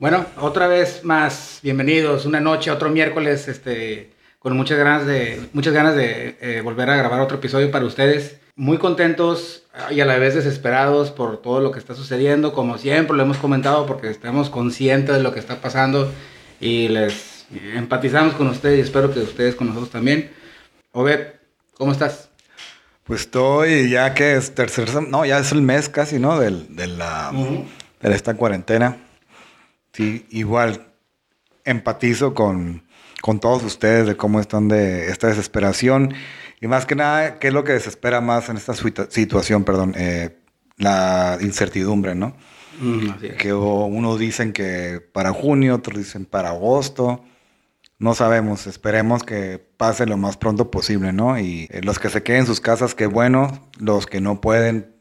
Bueno, otra vez más, bienvenidos, una noche, otro miércoles, este, con muchas ganas de, muchas ganas de eh, volver a grabar otro episodio para ustedes. Muy contentos y a la vez desesperados por todo lo que está sucediendo, como siempre lo hemos comentado, porque estamos conscientes de lo que está pasando y les empatizamos con ustedes y espero que ustedes con nosotros también. Obed, ¿cómo estás? Pues estoy ya que es tercer, no, ya es el mes casi, ¿no? Del, de, la, de esta cuarentena. Sí, igual empatizo con, con todos ustedes de cómo están de esta desesperación y más que nada, ¿qué es lo que desespera más en esta situación? Perdón, eh, la incertidumbre, ¿no? Mm, que unos dicen que para junio, otros dicen para agosto. No sabemos, esperemos que pase lo más pronto posible, ¿no? Y eh, los que se queden en sus casas, qué bueno. Los que no pueden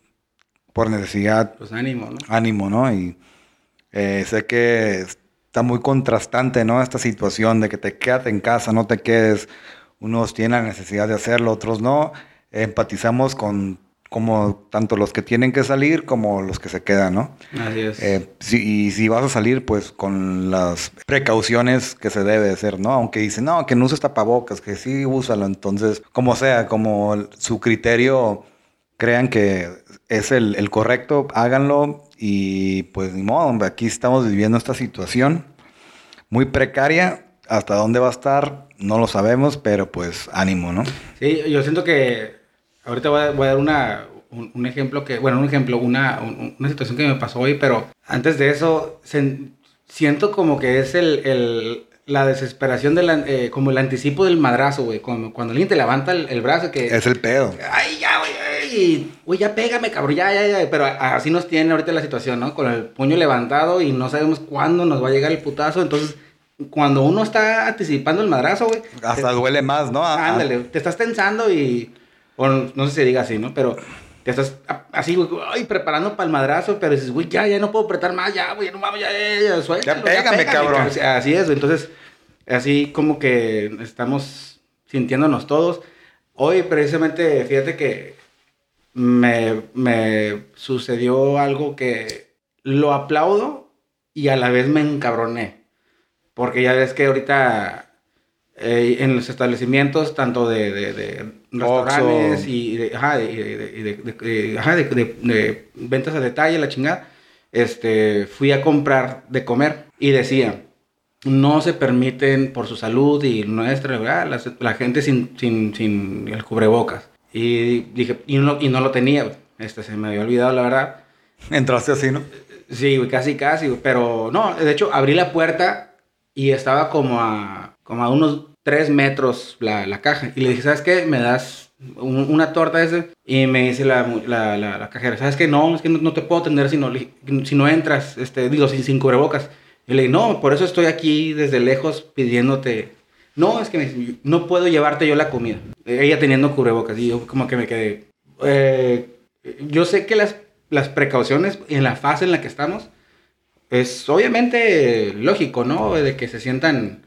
por necesidad. Pues ánimo, ¿no? Ánimo, ¿no? Y eh, sé que está muy contrastante, ¿no? Esta situación de que te quedas en casa, no te quedes. Unos tienen la necesidad de hacerlo, otros no. Empatizamos con como tanto los que tienen que salir como los que se quedan, ¿no? Así es. Eh, y si vas a salir, pues con las precauciones que se debe hacer, ¿no? Aunque dicen, no, que no uses tapabocas, que sí úsalo. Entonces, como sea, como su criterio crean que es el, el correcto, háganlo y pues ni modo, aquí estamos viviendo esta situación muy precaria. Hasta dónde va a estar, no lo sabemos, pero pues ánimo, ¿no? Sí, yo siento que ahorita voy a, voy a dar una, un, ejemplo que, bueno, un ejemplo, una, una situación que me pasó hoy, pero antes de eso, siento como que es el, el la desesperación, de la, eh, como el anticipo del madrazo, güey. Cuando, cuando alguien te levanta el, el, brazo, que... Es el pedo. Ay, ya, güey, güey, ya pégame, cabrón, ya, ya, ya. Pero así nos tiene ahorita la situación, ¿no? Con el puño levantado y no sabemos cuándo nos va a llegar el putazo. Entonces, cuando uno está anticipando el madrazo, güey. Hasta duele más, ¿no? Ándale, te estás tensando y. No sé si se diga así, ¿no? Pero te estás así, güey, ay, preparando para el madrazo, pero dices, güey, ya, ya no puedo apretar más, ya, güey, no mames, ya, ya, ya, suéltalo, ya pégame, cabrón. Así es, entonces, así como que estamos sintiéndonos todos. Hoy, precisamente, fíjate que me, me sucedió algo que lo aplaudo y a la vez me encabroné. Porque ya ves que ahorita eh, en los establecimientos, tanto de, de, restaurantes y, de, ajá, de, ventas a detalle, la chingada, este, fui a comprar de comer y decía, no se permiten por su salud y nuestra, la, la gente sin, sin, sin el cubrebocas. Y dije, y no, y no lo tenía, este, se me había olvidado, la verdad. ¿Entraste así, no? Sí, casi, casi, pero no, de hecho, abrí la puerta y estaba como a, como a unos tres metros la, la caja. Y le dije, ¿sabes qué? Me das una torta ese. Y me dice la, la, la, cajera, ¿sabes qué? No, es que no, te puedo atender si no, si no entras, este, digo, sin, sin cubrebocas. Y le dije, no, por eso estoy aquí desde lejos pidiéndote no, es que no puedo llevarte yo la comida. Ella teniendo cubrebocas. Y yo como que me quedé. Eh, yo sé que las, las precauciones en la fase en la que estamos es obviamente lógico, ¿no? De que se sientan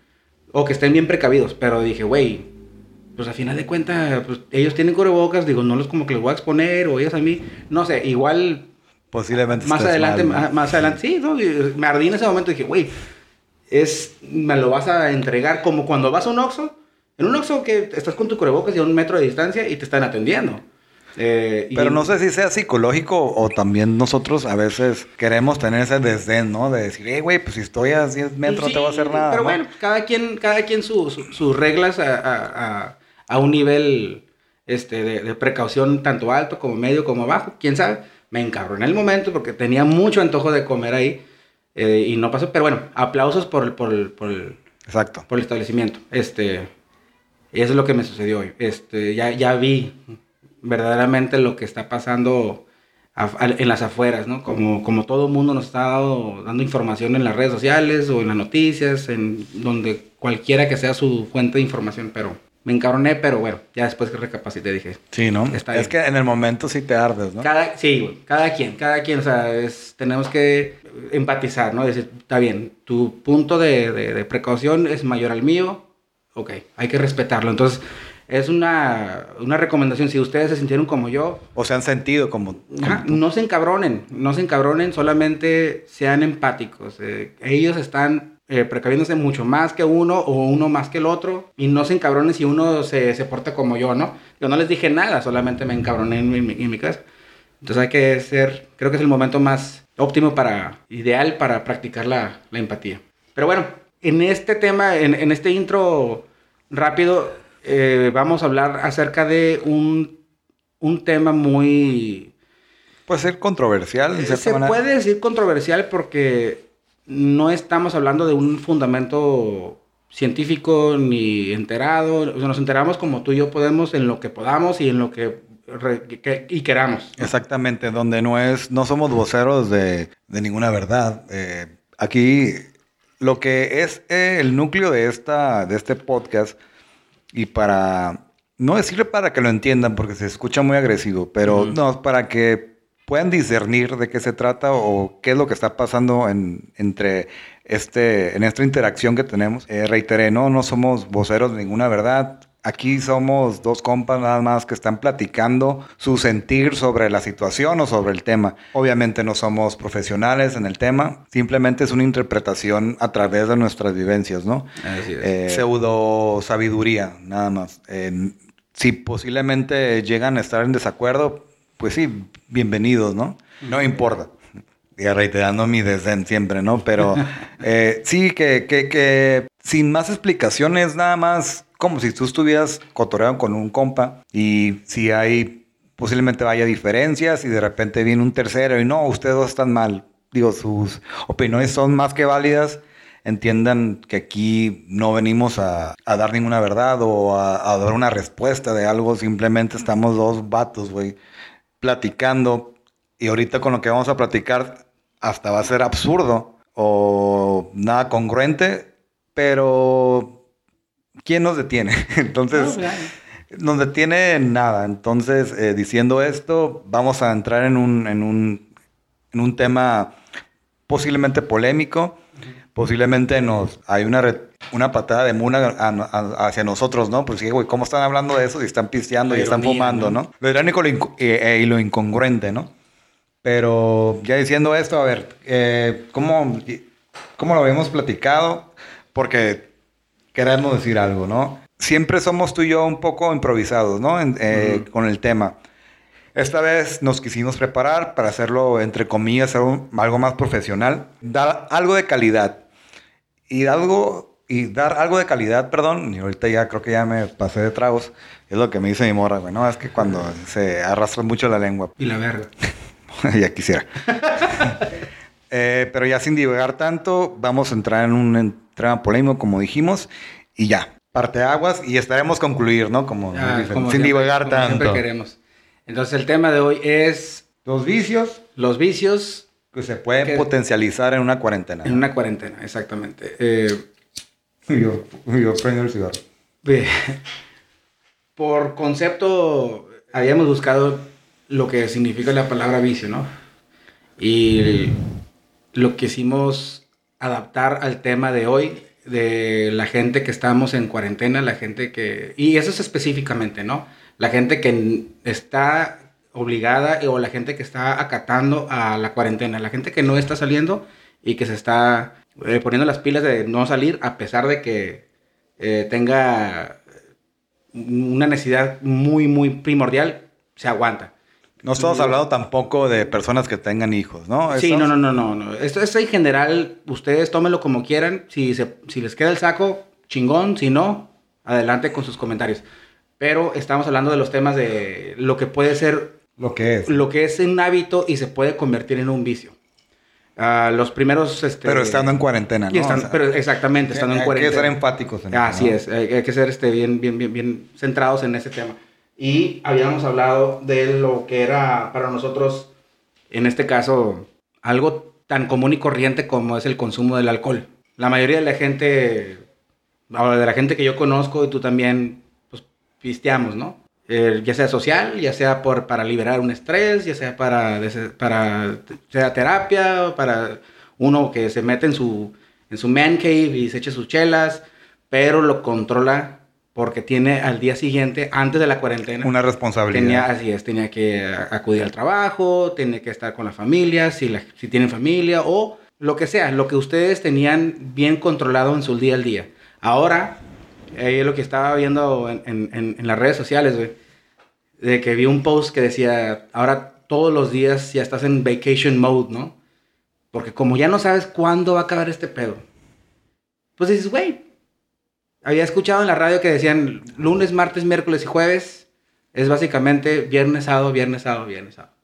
o que estén bien precavidos. Pero dije, güey, pues a final de cuentas, pues, ellos tienen cubrebocas, digo, no los como que los voy a exponer o ellos a mí. No sé, igual. Posiblemente. Más adelante, más, adelante, sí, ¿no? me ardí en ese momento y dije, güey es, me lo vas a entregar como cuando vas a un Oxxo. En un Oxxo que estás con tu cubrebocas y a un metro de distancia y te están atendiendo. Eh, Pero no sé si sea psicológico o también nosotros a veces queremos tener ese desdén, ¿no? De decir, hey, güey, pues si estoy a 10 metros no te voy a hacer nada. Pero bueno, cada quien, cada quien sus reglas a, a, un nivel este, de, de, precaución tanto alto como medio como bajo, quién sabe. Me en el momento porque tenía mucho antojo de comer ahí. Eh, y no pasó, pero bueno, aplausos por, por, por, el, Exacto. por el establecimiento. Este, eso es lo que me sucedió hoy. Este, ya, ya vi verdaderamente lo que está pasando en las afueras, ¿no? Como, como todo el mundo nos está dando información en las redes sociales o en las noticias, en donde cualquiera que sea su fuente de información, pero me encabroné, pero bueno, ya después que recapacité dije. Sí, ¿no? es que en el momento sí te ardes, ¿no? Cada, sí, cada quien, cada quien, o sea, es, tenemos que empatizar, ¿no? Decir, está bien, tu punto de, de, precaución es mayor al mío, ok, hay que respetarlo. Entonces, es una, una recomendación. Si ustedes se sintieron como yo. O se han sentido como. no se encabronen, no se encabronen, solamente sean empáticos. Eh, ellos están eh, precaviéndose mucho más que uno o uno más que el otro y no se encabronen si uno se, se porta como yo, ¿no? Yo no les dije nada, solamente me encabroné en mi, en mi casa. Entonces hay que ser, creo que es el momento más óptimo para, ideal para practicar la, la empatía. Pero bueno, en este tema, en, en este intro rápido, eh, vamos a hablar acerca de un, un tema muy... Puede ser controversial. Eh, se puede decir controversial porque no estamos hablando de un fundamento científico ni enterado. nos enteramos como tú y yo podemos en lo que podamos y en lo que, y queramos. Exactamente, donde no es, no somos voceros de, de ninguna verdad. Eh, aquí lo que es el núcleo de, esta, de este podcast y para, no decirle para que lo entiendan porque se escucha muy agresivo, pero no, para que puedan discernir de qué se trata o qué es lo que está pasando en, entre este, en esta interacción que tenemos. Eh, reiteré, no, no somos voceros de ninguna verdad. Aquí somos dos compas nada más que están platicando su sentir sobre la situación o sobre el tema. Obviamente no somos profesionales en el tema, simplemente es una interpretación a través de nuestras vivencias, ¿no? Así es. Eh, pseudo sabiduría, nada más. si posiblemente llegan a estar en desacuerdo, pues sí, bienvenidos, ¿no? No importa. Y reiterando mi desdén siempre, ¿no? Pero eh, sí, que, que, que sin más explicaciones, nada más como si tú estuvieras cotoreando con un compa y si hay posiblemente vaya diferencias y de repente viene un tercero y no, ustedes dos están mal. Digo, sus opiniones son más que válidas. Entiendan que aquí no venimos a, dar ninguna verdad o a, dar una respuesta de algo. Simplemente estamos dos vatos, güey, platicando. Y ahorita con lo que vamos a platicar hasta va a ser absurdo o nada congruente, pero ¿quién nos detiene? Entonces, no, nos detiene nada. Entonces, eh, diciendo esto, vamos a entrar en un, en un, en un tema posiblemente polémico. Posiblemente nos hay una, una patada de muna hacia nosotros, ¿no? Pues sí, güey, ¿cómo están hablando de eso? Y están pisteando y están fumando, ¿no? Lo irónico eh, eh, y lo incongruente, ¿no? Pero ya diciendo esto, a ver, ¿cómo, ¿cómo lo habíamos platicado? Porque queremos decir algo, ¿no? Siempre somos tú y yo un poco improvisados, ¿no? Eh, con el tema. Esta vez nos quisimos preparar para hacerlo, entre comillas, algo, más profesional, dar algo de calidad. Y algo, y dar algo de calidad, perdón, y ahorita ya creo que ya me pasé de tragos, es lo que me dice mi morra, güey, ¿no? Es que cuando se arrastra mucho la lengua. Y la verga. ya quisiera. Eh, pero ya sin divagar tanto, vamos a entrar en un tema polémico, como dijimos, y ya. Parte aguas y estaremos concluir, ¿no? Como, sin divagar tanto. queremos. Entonces el tema de hoy es... Los vicios. Los vicios. Que se pueden potencializar en una cuarentena. En una cuarentena, exactamente. Eh, yo, yo prendo el cigarro. Por concepto, habíamos buscado lo que significa la palabra vicio, ¿no? Y lo quisimos adaptar al tema de hoy, de la gente que estamos en cuarentena, la gente que... Y eso es específicamente, ¿no? La gente que está obligada o la gente que está acatando a la cuarentena, la gente que no está saliendo y que se está eh, poniendo las pilas de no salir a pesar de que eh, tenga una necesidad muy, muy primordial, se aguanta. No estamos hablando tampoco de personas que tengan hijos, ¿no? Sí, no, no, no, no. Esto es en general, ustedes tómenlo como quieran. Si, se, si les queda el saco, chingón. Si no, adelante con sus comentarios. Pero estamos hablando de los temas de lo que puede ser... Lo que es. Lo que es un hábito y se puede convertir en un vicio. Uh, los primeros... Este, pero estando en cuarentena, ¿no? pero exactamente, estando en cuarentena. Hay que ser enfáticos. En Así es, hay, hay, que ser este, bien, bien, bien, bien centrados en ese tema y habíamos hablado de lo que era para nosotros, en este caso, algo tan común y corriente como es el consumo del alcohol. La mayoría de la gente, de la gente que yo conozco y tú también, pues pisteamos, ¿no? Eh, ya sea social, ya sea por, para liberar un estrés, ya sea para, para sea terapia, para uno que se mete en su, en su man cave y se eche sus chelas, pero lo controla porque tiene al día siguiente, antes de la cuarentena, Una responsabilidad. tenía, así es, tenía que acudir al trabajo, tenía que estar con la familia, si, la- si tienen familia, o lo que sea, lo que ustedes tenían bien controlado en su día al día. Ahora, eh, lo que estaba viendo en, en- en- en las redes sociales, güey, de que vi un post que decía, ahora todos los días ya estás en vacation mode, ¿no? Porque como ya no sabes cuándo va a acabar este pedo, pues dices, güey, había escuchado en la radio que decían lunes, martes, miércoles y jueves es básicamente viernes, sábado, viernes, sábado, viernes, sábado.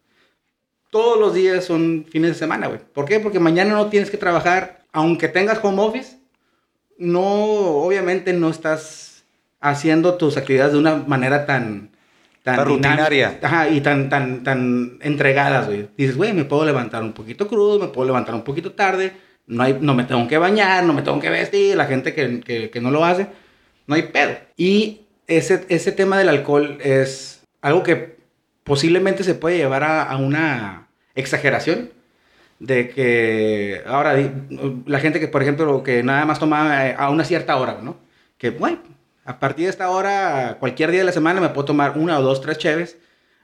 Todos los días son fines de semana, güey. ¿Por qué? Porque mañana no tienes que trabajar, aunque tengas home office, no, obviamente no estás haciendo tus actividades de una manera tan... Tan dinámica- rutinaria. Ajá, y tan, tan, tan entregadas, güey. Dices, güey, me puedo levantar un poquito crudo, me puedo levantar un poquito tarde, no, hay, no me tengo que bañar, no me tengo que vestir, la gente que, que, que no lo hace, no hay pedo. Y ese, ese tema del alcohol es algo que posiblemente se puede llevar a, a una exageración de que ahora la gente que por ejemplo que nada más toma eh, a una cierta hora, ¿no? Que bueno, a partir de esta hora cualquier día de la semana me puedo tomar una o dos, tres cheves,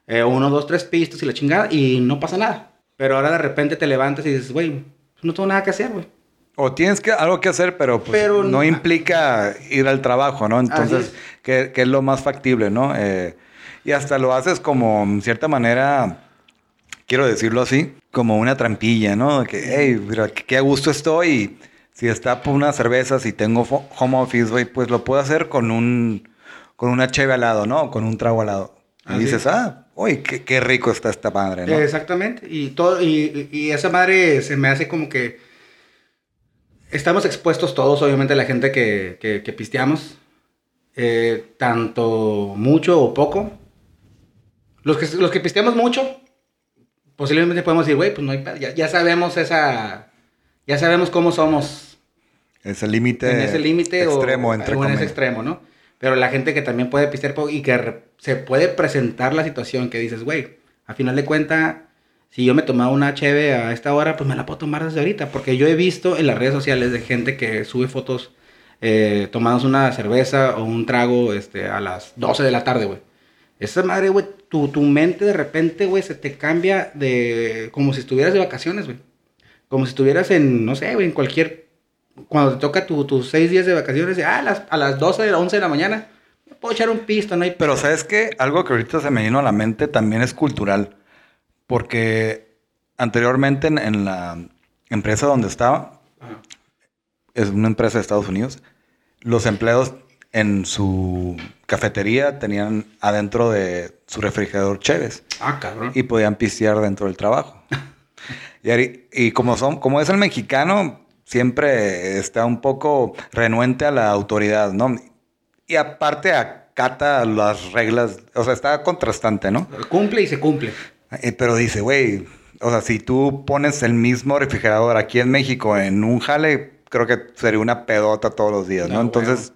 eh, uno, dos, tres pistos y la chingada y no pasa nada. Pero ahora de repente te levantas y dices, güey, no tengo nada que hacer, güey. O tienes que, algo que hacer, pero, pues, Pero no implica ir al trabajo, ¿no? Entonces, que, que es lo más factible, ¿no? Eh, y hasta lo haces como, en cierta manera, quiero decirlo así, como una trampilla, ¿no? Que, hey, mira, qué a gusto estoy. y si está por unas cervezas y tengo home office, güey, pues lo puedo hacer con un, con una cheve al lado, ¿no? Con un trago al lado. Y Así dices, es. ah, uy, qué, qué rico está esta madre, ¿no? Exactamente. Y, todo, y, y esa madre se me hace como que estamos expuestos todos, obviamente, la gente que, que, que pisteamos. eh, tanto mucho o poco. Los que, los que pisteamos mucho, posiblemente podemos decir, güey, pues no hay ya, ya sabemos esa... Ya sabemos cómo somos Ese límite en ese límite o, extremo, entre o en ese extremo, ¿no? Pero la gente que también puede pistear poco y que se puede presentar la situación que dices, güey, a final de cuentas, si yo me tomaba una cheve a esta hora, pues me la puedo tomar desde ahorita. Porque yo he visto en las redes sociales de gente que sube fotos eh, tomándose una cerveza o un trago este, a las 12 de la tarde, güey. Esa madre, güey, tu, tu mente de repente, güey, se te cambia de... como si estuvieras de vacaciones, güey. Como si estuvieras en, no sé, güey, en cualquier... Cuando te toca tu- tus seis días de vacaciones, ah, a las, a las 12, 11 de la mañana, me puedo echar un pisto, no hay... Pero ¿sabes qué? Algo que ahorita se me vino a la mente también es cultural. Porque anteriormente en, en la empresa donde estaba, Ajá. es una empresa de Estados Unidos, los empleados en su cafetería tenían adentro de su refrigerador cheves Ah, cabrón. y podían pistear dentro del trabajo. y, como, son, como es el mexicano, siempre está un poco renuente a la autoridad, ¿no? Y aparte acata las reglas, o sea, está contrastante, ¿no? Cumple y se cumple. Eh, pero dice, güey, o sea, si tú pones el mismo refrigerador aquí en México en un jale, creo que sería una pedota todos los días, ¿no? No, Entonces,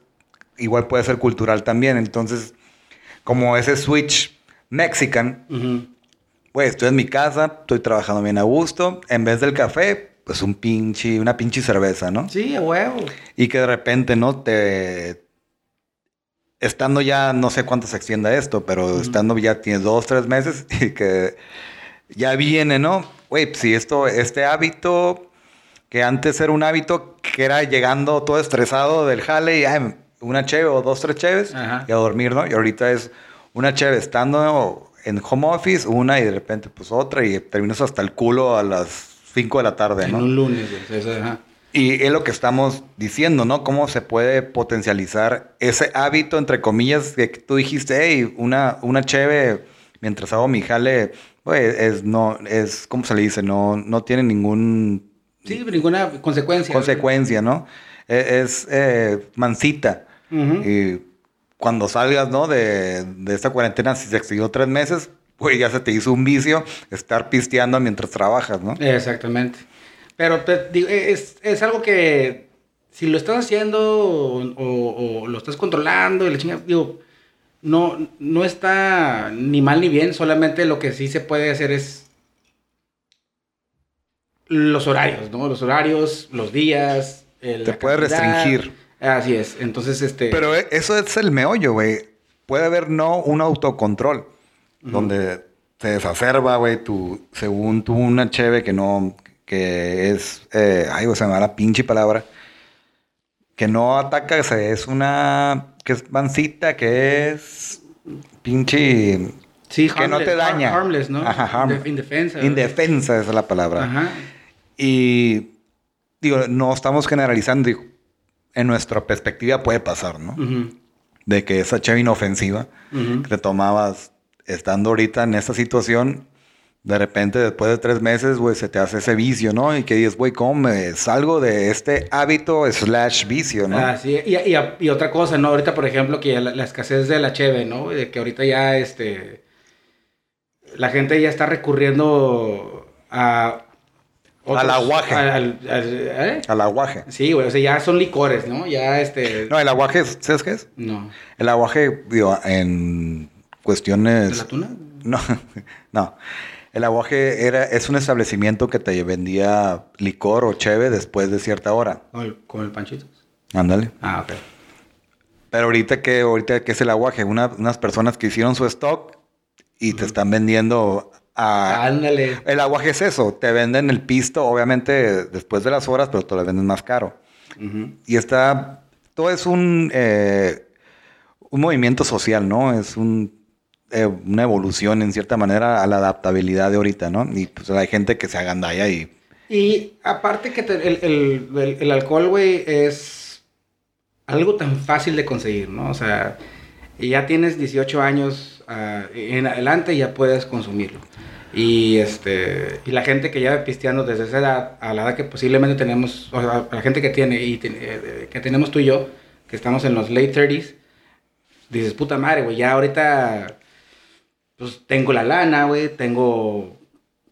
igual puede ser cultural también. Entonces, como ese switch mexican, güey, estoy en mi casa, estoy trabajando bien a gusto, en vez del café, pues un pinche, una pinche cerveza, ¿no? Sí, a huevo. Y que de repente, ¿no? Te... Estando ya, no sé cuánto se extienda esto, pero estando ya tienes dos, tres meses y que ya viene, ¿no? Güey, pues, si esto, este hábito, que antes era un hábito que era llegando todo estresado del jale y ay, una cheve o dos, tres cheves Ajá. y a dormir, ¿no? Y ahorita es una cheve estando en home office, una y de repente pues otra y terminas hasta el culo a las 5 de la tarde, En ¿no? un lunes. Eso, ajá. Y es lo que estamos diciendo, ¿no? Cómo se puede potencializar ese hábito, entre comillas, que tú dijiste, hey, una, una cheve mientras hago mi jale, güey, es, no, es, ¿cómo se le dice? No, no tiene ningún Sí, ninguna consecuencia. consecuencia, ¿no? E- Es, eh, mansita. Y cuando salgas, ¿no? De, de esta cuarentena, si se extendió tres meses, güey, ya se te hizo un vicio estar pisteando mientras trabajas, ¿no? Exactamente. Pero te digo, es, es algo que si lo estás haciendo o, o- o lo estás controlando, y la chinga, digo, no, no está ni mal ni bien, solamente lo que sí se puede hacer es los horarios, ¿no? Los horarios, los días. El- Te puede cantidad. restringir. Así es. Entonces, este. Pero eh, eso es el meollo, güey. Puede haber no un autocontrol. Donde se desacerba, güey, tu, según tú, una cheve que no, que es, eh, ay, güey, se me va la pinche palabra, que no ataca, es una, que es mansita, que es pinche, sí, que no te daña. Harmless, ¿no? Ajá, harm- Indef- Indefensa. Indefensa, esa es la palabra. Ajá. Y, digo, no estamos generalizando, digo, en nuestra perspectiva puede pasar, ¿no? De que esa cheve inofensiva que te tomabas estando ahorita en esta situación, de repente después de tres meses, güey, se te hace ese vicio, ¿no? Y que dices, güey, ¿cómo me salgo de este hábito slash vicio, no? Ah, sí. Y, y- y otra cosa, ¿no? Ahorita, por ejemplo, que la escasez de la cheve, ¿no? De que ahorita ya, este... La gente ya está recurriendo a... Al aguaje. al- al- al- ¿eh? Al aguaje. Sí, güey, o sea, ya son licores, ¿no? Ya, este... No, el aguaje, ¿sabes qué es? No. El aguaje, digo, en ¿De cuestiones... la tuna? No, no. El aguaje era, es un establecimiento que te vendía licor o cheve después de cierta hora. ¿Con el, con el panchitos? Ándale. Ah, ok. Pero ahorita que ahorita que es el aguaje, Una- unas personas que hicieron su stock y te están vendiendo a Ándale. el aguaje es eso, te venden el pisto obviamente después de las horas, pero te lo venden más caro. Y está todo es un eh, un movimiento social, ¿no? Es un eh, una evolución en cierta manera a la adaptabilidad de ahorita, ¿no? Y pues hay gente que se agandalla y Y aparte que te- el, el- el- el alcohol, güey, es algo tan fácil de conseguir, ¿no? O sea, y ya tienes 18 años ah, en adelante y ya puedes consumirlo. Y, este, y la gente que ya pisteando desde esa edad, a la edad que posiblemente tenemos, o sea, la gente que tiene y ten- eh, que tenemos tú y yo, que estamos en los late 30s, dices, puta madre, güey, ya ahorita, pues tengo la lana, güey, tengo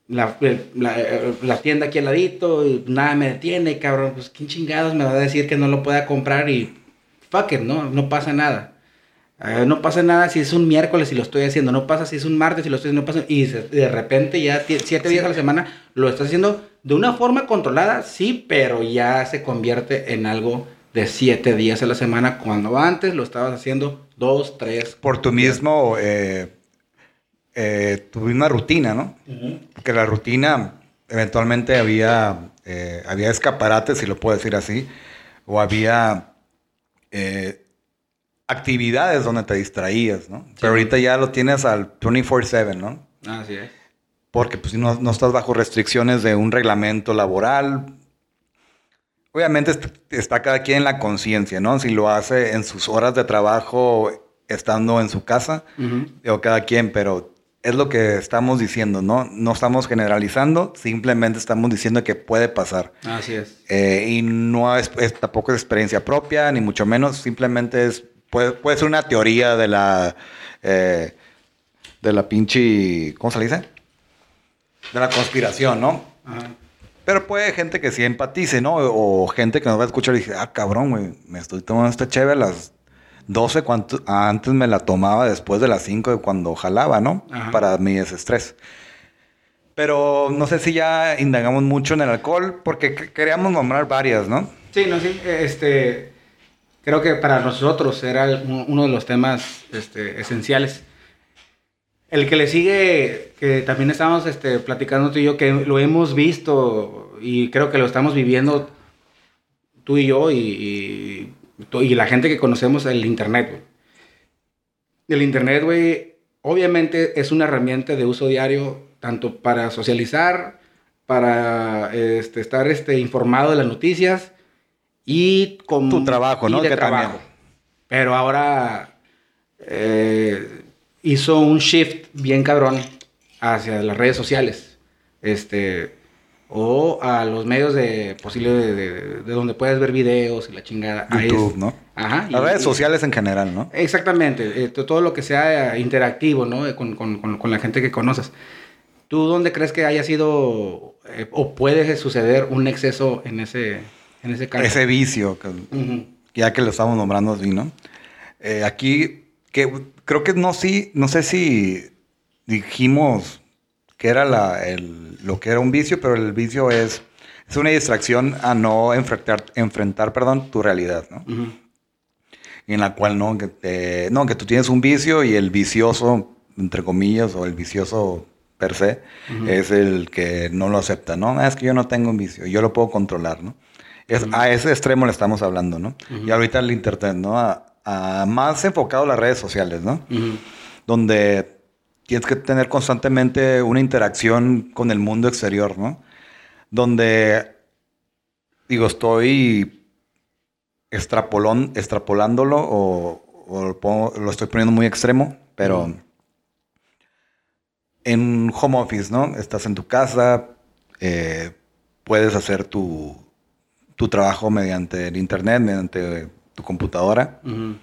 la, la- la tienda aquí al ladito y nada me detiene, cabrón. Pues quién chingados me va a decir que no lo pueda comprar y fuck it, ¿no? No pasa nada. Eh, no pasa nada si es un miércoles y lo estoy haciendo. No pasa si es un martes y lo estoy haciendo. No pasa, y de repente ya siete días a la semana lo estás haciendo de una forma controlada, sí, pero ya se convierte en algo de siete días a la semana cuando antes lo estabas haciendo dos, tres. por tu mismo eh, eh, tu misma rutina, ¿no? Ujú. Porque la rutina, eventualmente había, eh, había escaparates, si lo puedo decir así, o había eh, actividades donde te distraías, ¿no? Pero ahorita ya lo tienes al 24/7, ¿no? Así es. Porque pues no, no estás bajo restricciones de un reglamento laboral. Obviamente est- está cada quien en la conciencia, ¿no? Si lo hace en sus horas de trabajo, estando en su casa, Ujú. o cada quien, pero es lo que estamos diciendo, ¿no? No estamos generalizando, simplemente estamos diciendo que puede pasar. Así es. Eh, y no es, es- tampoco es experiencia propia, ni mucho menos, simplemente es, puede, puede ser una teoría de la, eh, de la pinche, ¿cómo se le dice? De la conspiración, ¿no? Ajá. Pero puede gente que sí empatice, ¿no? O gente que nos va a escuchar y dice, ah, cabrón, güey, me estoy tomando esta chévere a las 12, cuanto, antes me la tomaba después de las 5 de cuando jalaba, ¿no? Ajá. Para mi desestrés. Pero no sé si ya indagamos mucho en el alcohol, porque que- queríamos nombrar varias, ¿no? Sí, no, sí. Este, creo que para nosotros era uno de los temas este, esenciales. El que le sigue, que también estamos este, platicando tú y yo, que lo hemos visto y creo que lo estamos viviendo tú y yo y, la gente que conocemos el Internet, güey. El Internet, obviamente es una herramienta de uso diario, tanto para socializar, para este, estar este, informado de las noticias y como... Tu trabajo, ¿no? y de Que trabajo. también. Pero ahora eh, hizo un shift bien cabrón hacia las redes sociales. Este... O a los medios de posible de, de- de donde puedes ver videos y la chingada. YouTube, es- ¿no? Ajá. Las y- redes sociales en general, ¿no? Exactamente, eh, to- todo lo que sea eh, interactivo, ¿no? Con, con- con- con la gente que conoces. ¿Tú dónde crees que haya sido eh, o puede suceder un exceso en ese, en ese campo? Ese vicio, que- ya que lo estamos nombrando así, ¿no? Eh, aquí, que creo que no, sí, no sé si dijimos que era la, el- lo que era un vicio, pero el vicio es, es una distracción a no enfrentar, enfrentar perdón, tu realidad, ¿no? Ujú. en la cual no, que, te- no, que tú tienes un vicio y el vicioso, entre comillas, o el vicioso per se, es el que no lo acepta, ¿no? "Ah, Es que yo no tengo un vicio, yo lo puedo controlar, ¿no? Es, A ese extremo le estamos hablando, ¿no? Y ahorita el Internet, ¿no? A, a más enfocado a las redes sociales, ¿no? Donde tienes que tener constantemente una interacción con el mundo exterior, ¿no? Donde, digo, estoy extrapolón, extrapolándolo o, o lo, pongo- lo estoy poniendo muy extremo, pero en home office, ¿no? Estás en tu casa, eh, puedes hacer tu, tu trabajo mediante el internet, mediante tu computadora. Ujú.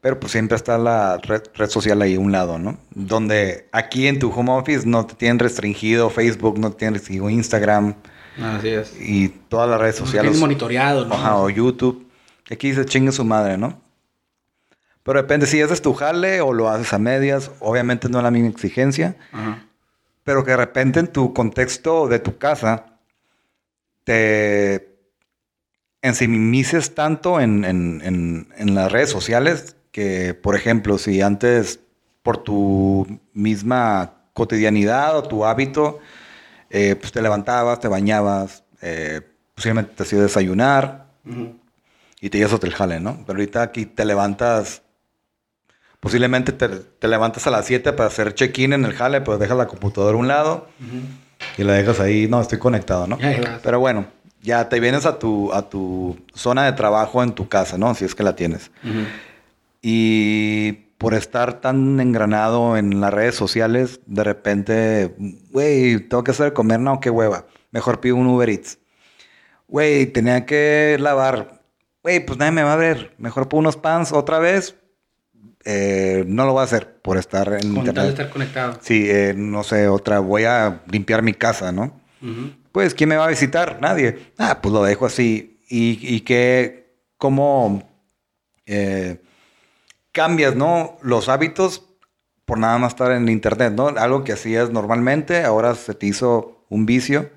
Pero pues siempre está la red, red social ahí a un lado, ¿no? Donde aquí en tu home office no te tienen restringido Facebook, no te tienen restringido Instagram Así es. y todas las redes Tienes sociales. monitoreado, ¿no? Ajá, o YouTube. Aquí se chingue su madre, ¿no? Pero depende si haces tu jale o lo haces a medias. Obviamente no es la misma exigencia. Ajá. Pero que de repente en tu contexto de tu casa te ensimimices tanto en, en- en- en las redes sociales que, por ejemplo, si antes por tu misma cotidianidad o tu hábito, eh, pues te levantabas, te bañabas, eh, posiblemente te hacías desayunar y te ibas el jale, ¿no? Pero ahorita aquí te levantas, posiblemente te, te levantas a las 7 para hacer check-in en el jale, pero dejas la computadora a un lado y la dejas ahí, no, estoy conectado, ¿no? Pero bueno, ya te vienes a tu, a tu zona de trabajo en tu casa, ¿no? Si es que la tienes. Y por estar tan engranado en las redes sociales, de repente, güey, tengo que hacer comer, no, qué hueva. Mejor pido un Uber Eats. Güey, tenía que lavar. Güey, pues nadie me va a ver. Mejor pongo unos pants otra vez. Eh, no lo voy a hacer por estar en Con tal de estar conectado. Sí, eh, no sé, otra, voy a limpiar mi casa, ¿no? Pues, ¿quién me va a visitar? Nadie. Ah, pues lo dejo así. Y, que, cómo eh, cambias, ¿no? Los hábitos por nada más estar en internet, ¿no? Algo que hacías normalmente, ahora se te hizo un vicio.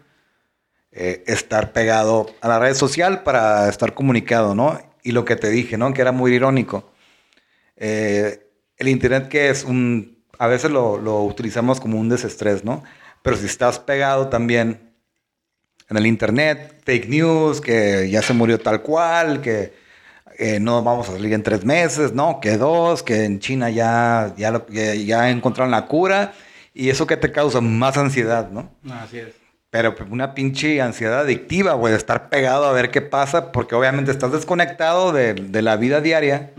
eh, estar pegado a la red social para estar comunicado, ¿no? Y lo que te dije, ¿no? Que era muy irónico. Eh, el internet que es un... A veces lo, lo utilizamos como un desestrés, ¿no? Pero si estás pegado también en el internet, fake news, que ya se murió tal cual, que eh, no vamos a salir en tres meses, no, que dos, que en China ya, ya, lo- ya, ya encontraron la cura, y eso que te causa más ansiedad, ¿no? Así es. Pero una pinche ansiedad adictiva, güey, de estar pegado a ver qué pasa, porque obviamente estás desconectado de, de la vida diaria,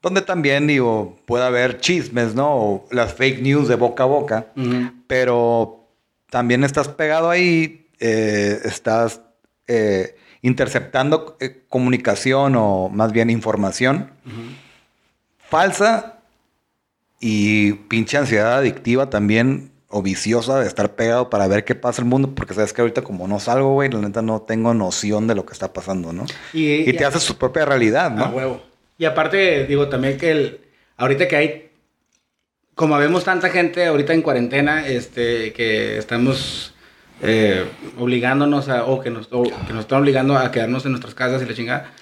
donde también, digo, puede haber chismes, ¿no? O las fake news de boca a boca pero también estás pegado ahí, eh, estás eh, interceptando eh, comunicación o más bien información falsa y pinche ansiedad adictiva también o viciosa de estar pegado para ver qué pasa en el mundo, porque sabes que ahorita como no salgo, güey, la neta no tengo noción de lo que está pasando, ¿no? Y, Y te haces su propia realidad, A ¿no? huevo. Y aparte, digo también que el, ahorita que hay, como vemos tanta gente ahorita en cuarentena, este, que estamos eh, obligándonos a, o que nos, o que nos están obligando a quedarnos en nuestras casas y la chingada,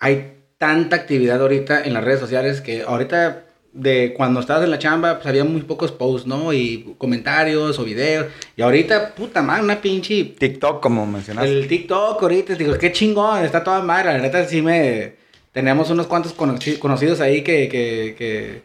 hay tanta actividad ahorita en las redes sociales que ahorita de cuando estabas en la chamba, pues había muy pocos posts, ¿no? Y comentarios o videos. Y ahorita, puta madre, una pinche TikTok, como mencionaste. el TikTok ahorita, digo, qué chingón, está toda madre. La neta, sí me. Tenemos unos cuantos conoci- conocidos ahí que, que, que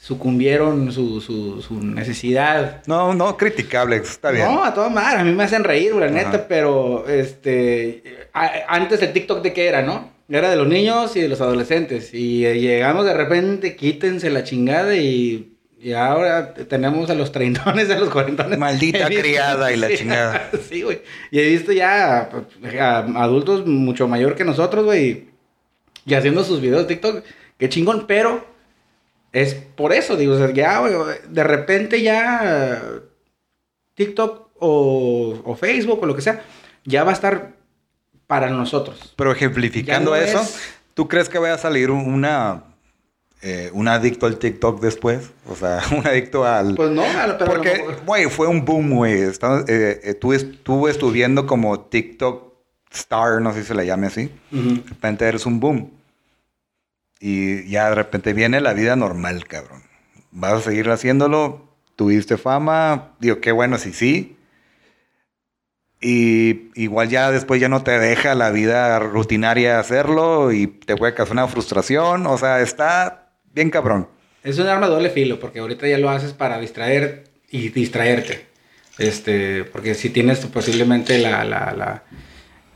sucumbieron su, su, su necesidad. No, no, criticable, está bien. No, a toda madre, a mí me hacen reír, la Ajá. neta, pero este. a- antes el TikTok de qué era, ¿no? Era de los niños y de los adolescentes. Y eh, llegamos de repente, quítense la chingada y. Y ahora tenemos a los treintones, a los cuarentones. Maldita criada y la chingada. Sí, güey. Y he visto ya a adultos mucho mayor que nosotros, güey. Y haciendo sus videos de TikTok. Qué chingón, pero es por eso, digo, o sea, ya, de repente ya TikTok o, o Facebook o lo que sea, ya va a estar para nosotros. Pero ejemplificando no eso, es- ¿tú crees que vaya a salir un- una eh, un adicto al TikTok después? O sea, un adicto al... Pues no, pero Porque, güey, fue un boom, güey. Eh, eh, tú estuve estudiando como TikTok star, no sé si se le llame así. De repente eres un boom. Y ya de repente viene la vida normal, cabrón. Vas a seguir haciéndolo, tuviste fama, digo, qué bueno si sí. Y igual ya después ya no te deja la vida rutinaria hacerlo y te puede causar una frustración. O sea, está bien cabrón. Es un arma de doble filo, porque ahorita ya lo haces para distraer y distraerte. Este, porque si tienes posiblemente la, la,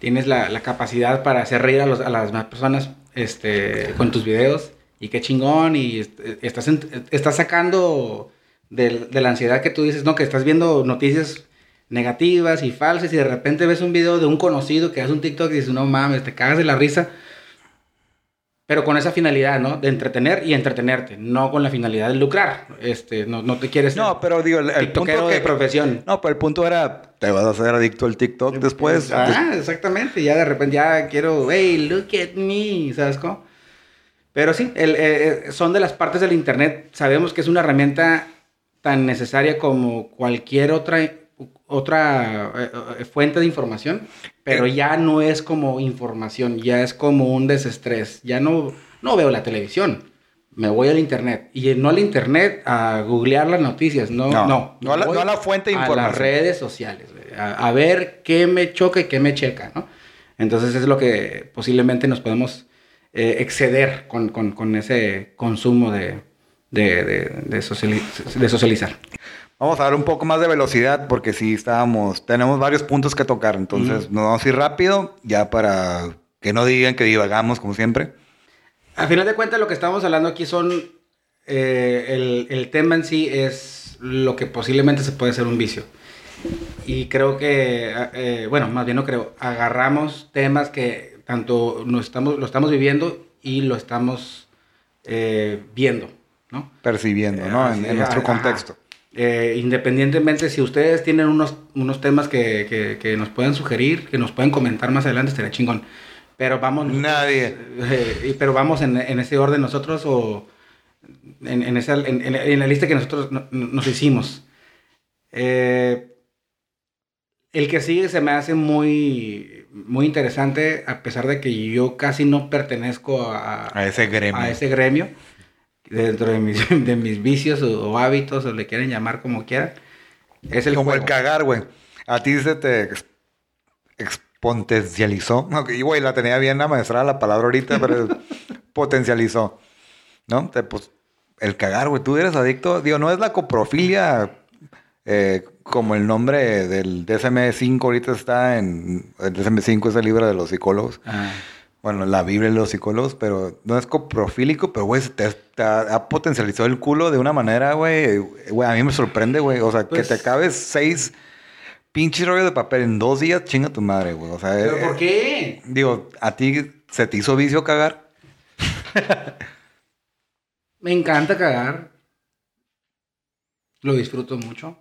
tienes la, capacidad para hacer reír a, los, a las personas este, con tus videos, y qué chingón, y estás, estás sacando de, de la ansiedad que tú dices, no, que estás viendo noticias negativas y falsas y de repente ves un video de un conocido que hace un TikTok y dices, no mames, te cagas de la risa. Pero con esa finalidad, ¿no? De entretener y entretenerte, no con la finalidad de lucrar. Este, no, no te quieres... No, pero digo, el, punto de profesión. No, pero el punto era, te vas a hacer adicto al TikTok después. Ah, exactamente. Ya de repente ya quiero, hey, look at me, ¿sabes cómo? Pero sí, el, eh, eh, son de las partes del Internet. Sabemos que es una herramienta tan necesaria como cualquier otra otra eh, eh, fuente de información, pero eh. ya no es como información, ya es como un desestrés. Ya no, no veo la televisión, me voy al internet. Y no al internet a googlear las noticias, no, no. No, a, la, fuente de información. A las redes sociales, a, ver qué me choca y qué me checa, ¿no? Entonces es lo que posiblemente nos podemos exceder con, ese consumo de, de socializar. Vamos a dar un poco más de velocidad porque sí estábamos, tenemos varios puntos que tocar, entonces nos vamos a ir rápido ya para que no digan que divagamos como siempre. A final de cuentas lo que estamos hablando aquí son, eh, el, el, tema en sí es lo que posiblemente se puede ser un vicio. Y creo que, eh, bueno, más bien no creo, agarramos temas que tanto no estamos, lo estamos viviendo y lo estamos eh, viendo, ¿no? Percibiendo, ¿no? en, nuestro contexto. Eh, independientemente si ustedes tienen unos, unos temas que, que, nos pueden sugerir, que nos pueden comentar más adelante, estaría chingón. Pero vamos... Nadie. Eh, pero vamos en, en, ese orden nosotros o en, en, esa, en la lista que nosotros nos hicimos. Eh, el que sigue se me hace muy, muy interesante, a pesar de que yo casi no pertenezco a, a ese gremio. A ese gremio dentro de mis, de mis vicios o, hábitos, o le quieren llamar como quieran, es el Como el cagar, güey. A ti se te exponencializó. Y, güey, la tenía bien amaestrada la palabra ahorita, pero potencializó. ¿No? Te, pues, el cagar, güey. Tú eres adicto. Digo, no es la coprofilia eh, como el nombre del DSM-5 ahorita está en... El DSM-5 es el libro de los psicólogos. Ah bueno, la Biblia de los psicólogos, pero no es coprofílico, pero, güey, te, ha potencializado el culo de una manera, güey, güey, a mí me sorprende, güey, o sea, que te pues acabes seis pinches rollos de papel en dos días, chinga tu madre, güey, o sea... ¿Pero por qué? Digo, ¿a ti se te hizo vicio cagar? me encanta cagar. Lo disfruto mucho.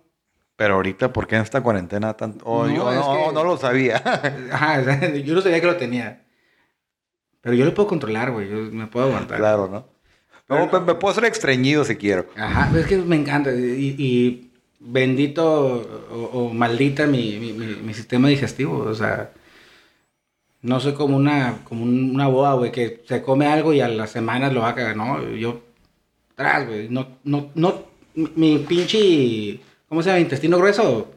Pero ahorita, ¿por qué en esta cuarentena tanto? Oh, no, yo no, no lo sabía. Ajá, yo no sabía que lo tenía. Pero yo lo puedo controlar, güey. Yo me puedo aguantar. Claro, ¿no? no, me puedo ser extrañido si quiero. Ajá, es que me encanta. Y, bendito o, maldita mi, mi, sistema digestivo. O sea, no soy como una, como una boa, güey, que se come algo y a las semanas lo va a cagar. No, yo, tras, güey. No, no, no, mi pinche, ¿cómo se llama? Intestino grueso,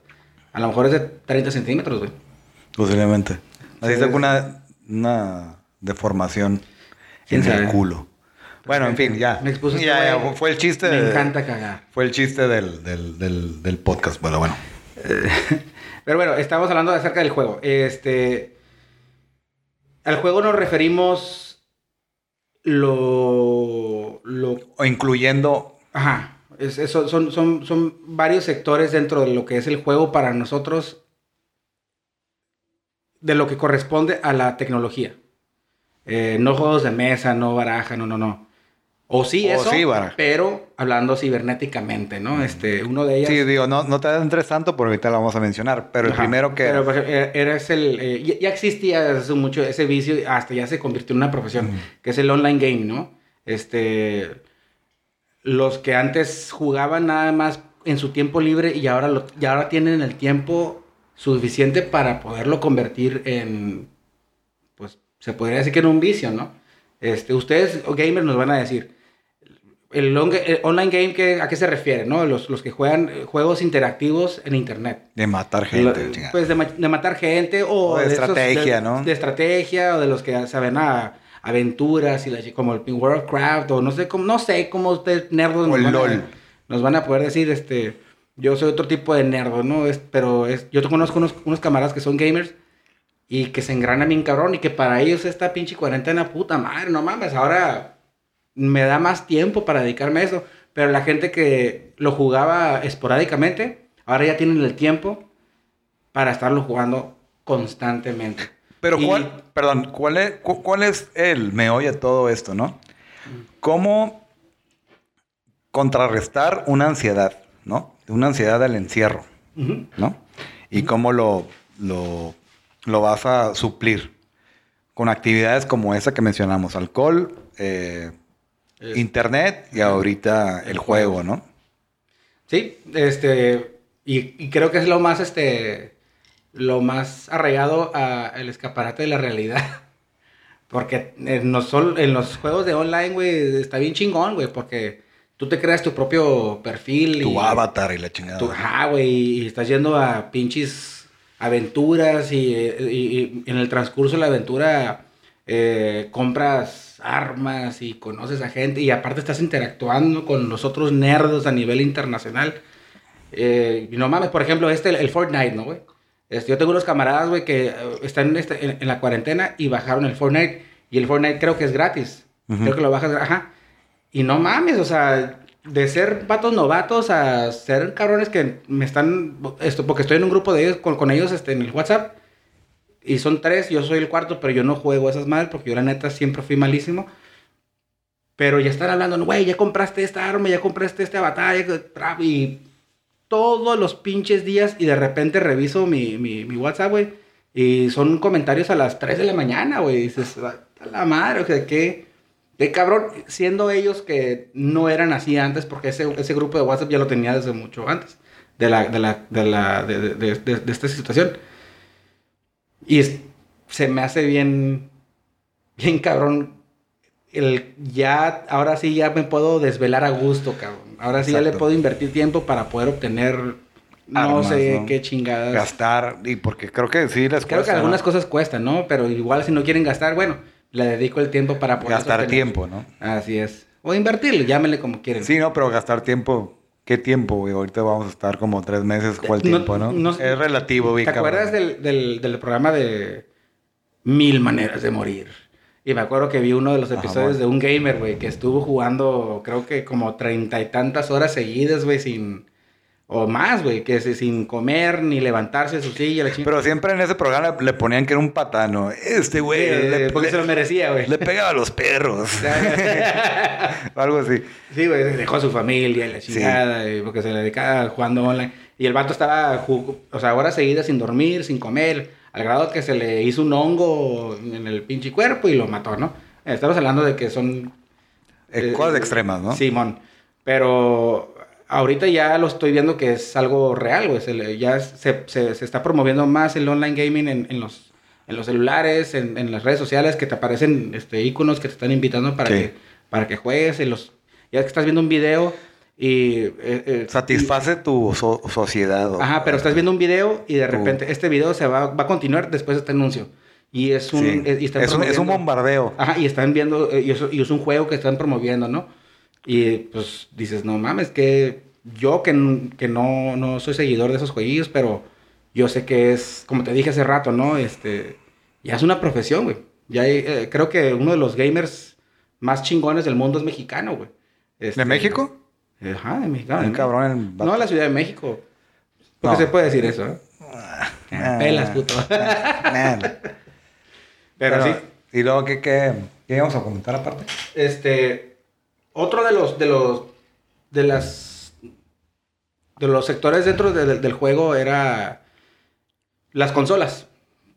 a lo mejor es de 30 centímetros, güey. Posiblemente. Así es una, una de formación en el culo. Bueno, en fin, ya. Me expuse ya, ya, fue el chiste. Me encanta cagar. Fue el chiste del, del, del, podcast. Bueno, bueno. Pero bueno, estamos hablando acerca del juego. Este. Al juego nos referimos lo. lo... O incluyendo. Ajá. son, son, son varios sectores dentro de lo que es el juego para nosotros. De lo que corresponde a la tecnología. Eh, no juegos de mesa, no baraja, no, no, no. O sí, eso, pero hablando cibernéticamente, ¿no? Este, uno de ellos... Sí, digo, no, no te adentres tanto porque ahorita lo vamos a mencionar, pero el primero que... Pero pues, eh, eres el... Eh, ya, existía hace mucho ese vicio, hasta ya se convirtió en una profesión, que es el online game, ¿no? Este... Los que antes jugaban nada más en su tiempo libre y ahora, lo, y ahora tienen el tiempo suficiente para poderlo convertir en se podría decir que era un vicio, ¿no? Este, ustedes, gamers, nos van a decir, el, long- el online game, ¿qué- ¿a qué se refiere? ¿no? Los, los que juegan eh, juegos interactivos en internet. De matar gente. La- pues de, de matar gente o, O de esos- estrategia, de- ¿no? De estrategia o de los que saben a aventuras y la, como el Warcraft o no sé cómo, no sé cómo ustedes nerdos O el van a- LOL. nos van a poder decir, este, yo soy otro tipo de nerdo, ¿no? Es, pero es, yo conozco unos, unos camaradas que son gamers y que se engranan bien cabrón y que para ellos esta pinche cuarentena, puta madre, no mames, ahora me da más tiempo para dedicarme a eso. Pero la gente que lo jugaba esporádicamente, ahora ya tienen el tiempo para estarlo jugando constantemente. Pero Y- cuál, perdón, ¿cuál es, cu- cuál es el meollo de todo esto, no? ¿Cómo contrarrestar una ansiedad, no? Una ansiedad del encierro. ¿no? Y cómo lo, lo, lo vas a suplir con actividades como esa que mencionamos, alcohol, eh, Es- internet y ahorita el juego, ¿no? Sí, este, y, y creo que es lo más, este, lo más arraigado al escaparate de la realidad. Porque en los, en los juegos de online, güey, está bien chingón, güey, porque tú te creas tu propio perfil. Tu y, avatar y la chingada. tu- ajá, güey, y estás yendo a pinches aventuras y, y- y en el transcurso de la aventura eh, compras armas y conoces a gente y aparte estás interactuando con los otros nerdos a nivel internacional. Eh, no mames, por ejemplo, este, el, el Fortnite, ¿no, güey? Este, yo tengo unos camaradas, güey, que eh, están este- en, en la cuarentena y bajaron el Fortnite. Y el Fortnite creo que es gratis. Creo que lo bajas, ajá. Y no mames, o sea, de ser vatos novatos a ser cabrones que me están, esto, porque estoy en un grupo de ellos, con, con ellos este, en el WhatsApp. Y son tres, yo soy el cuarto, pero yo no juego esas madres porque yo la neta siempre fui malísimo. Pero ya están hablando, güey, ya compraste esta arma, ya compraste esta batalla, y todos los pinches días y de repente reviso mi, mi, mi WhatsApp, güey, y son comentarios a las 3 de la mañana, güey, dices, a a la madre, o sea, qué, qué cabrón, siendo ellos que no eran así antes, porque ese, ese grupo de WhatsApp ya lo tenía desde mucho antes de la, de la, de la, de, de- de- de- de esta situación. Y es- se me hace bien, bien cabrón. El, ya, ahora sí ya me puedo desvelar a gusto, cabrón. Ahora sí ya le puedo invertir tiempo para poder obtener, no Armas, sé ¿no? qué chingadas. Gastar, y porque creo que sí les Creo que algunas cosas cuestan, ¿no? Pero igual si no quieren gastar, bueno, le dedico el tiempo para poder Gastar tiempo, ¿no? Así es. O invertirle, llámenle como quieren. Sí, no, pero gastar tiempo. ¿Qué tiempo, güey? Ahorita vamos a estar como tres meses. ¿Cuál No- tiempo, no? no- es relativo, güey. ¿Te cabrón. acuerdas del, del, del programa de Mil Maneras de Morir? Y me acuerdo que vi uno de los episodios de un gamer, güey, que estuvo jugando, creo que como treinta y tantas horas seguidas, güey, sin... O más, güey, que sin comer ni levantarse de su silla, la. Pero siempre en ese programa le ponían que era un patano. Este güey le, Eh, porque le- se lo merecía, güey. le pegaba a los perros. O Algo así. Sí, güey, dejó a su familia y la chingada, porque se le dedicaba jugando online. Y el vato estaba, o sea, horas seguidas sin dormir, sin comer, al grado que se le hizo un hongo en el pinche cuerpo y lo mató, ¿no? Estamos hablando de que son... Eh, cosas extremas, ¿no? Simón. Pero ahorita ya lo estoy viendo que es algo real, güey. Se ya se, se- se está promoviendo más el online gaming en, en los, en los celulares, en, en las redes sociales, que te aparecen este, iconos que te están invitando para, Sí. que, para que juegues. Los, ya que estás viendo un video y... eh, eh, Satisface tu so- sociedad. o- Ajá, pero estás viendo un video y de repente este video se va, va a continuar después de este anuncio. Y es un... Sí. es- y están es, un, es un bombardeo. Ajá, y están viendo, eh, y, eso- y es un juego que están promoviendo, ¿no? Y pues dices, no mames, que yo que, que no, no soy seguidor de esos jueguillos, pero yo sé que es, como te dije hace rato, ¿no? Este, ya es una profesión, güey. Ya hay, eh, creo que uno de los gamers más chingones del mundo es mexicano, güey. Este, ¿De México? Ajá, de mexicano. Un ¿no? cabrón en- No, la Ciudad de México. Porque No. se puede decir eso, ¿eh? Ah, Pelas, puto. nah. Pero, sí. ¿Y luego qué, qué, qué íbamos a comentar aparte? Este, otro de los, de los, de las, de los sectores dentro de- de- del juego era las consolas.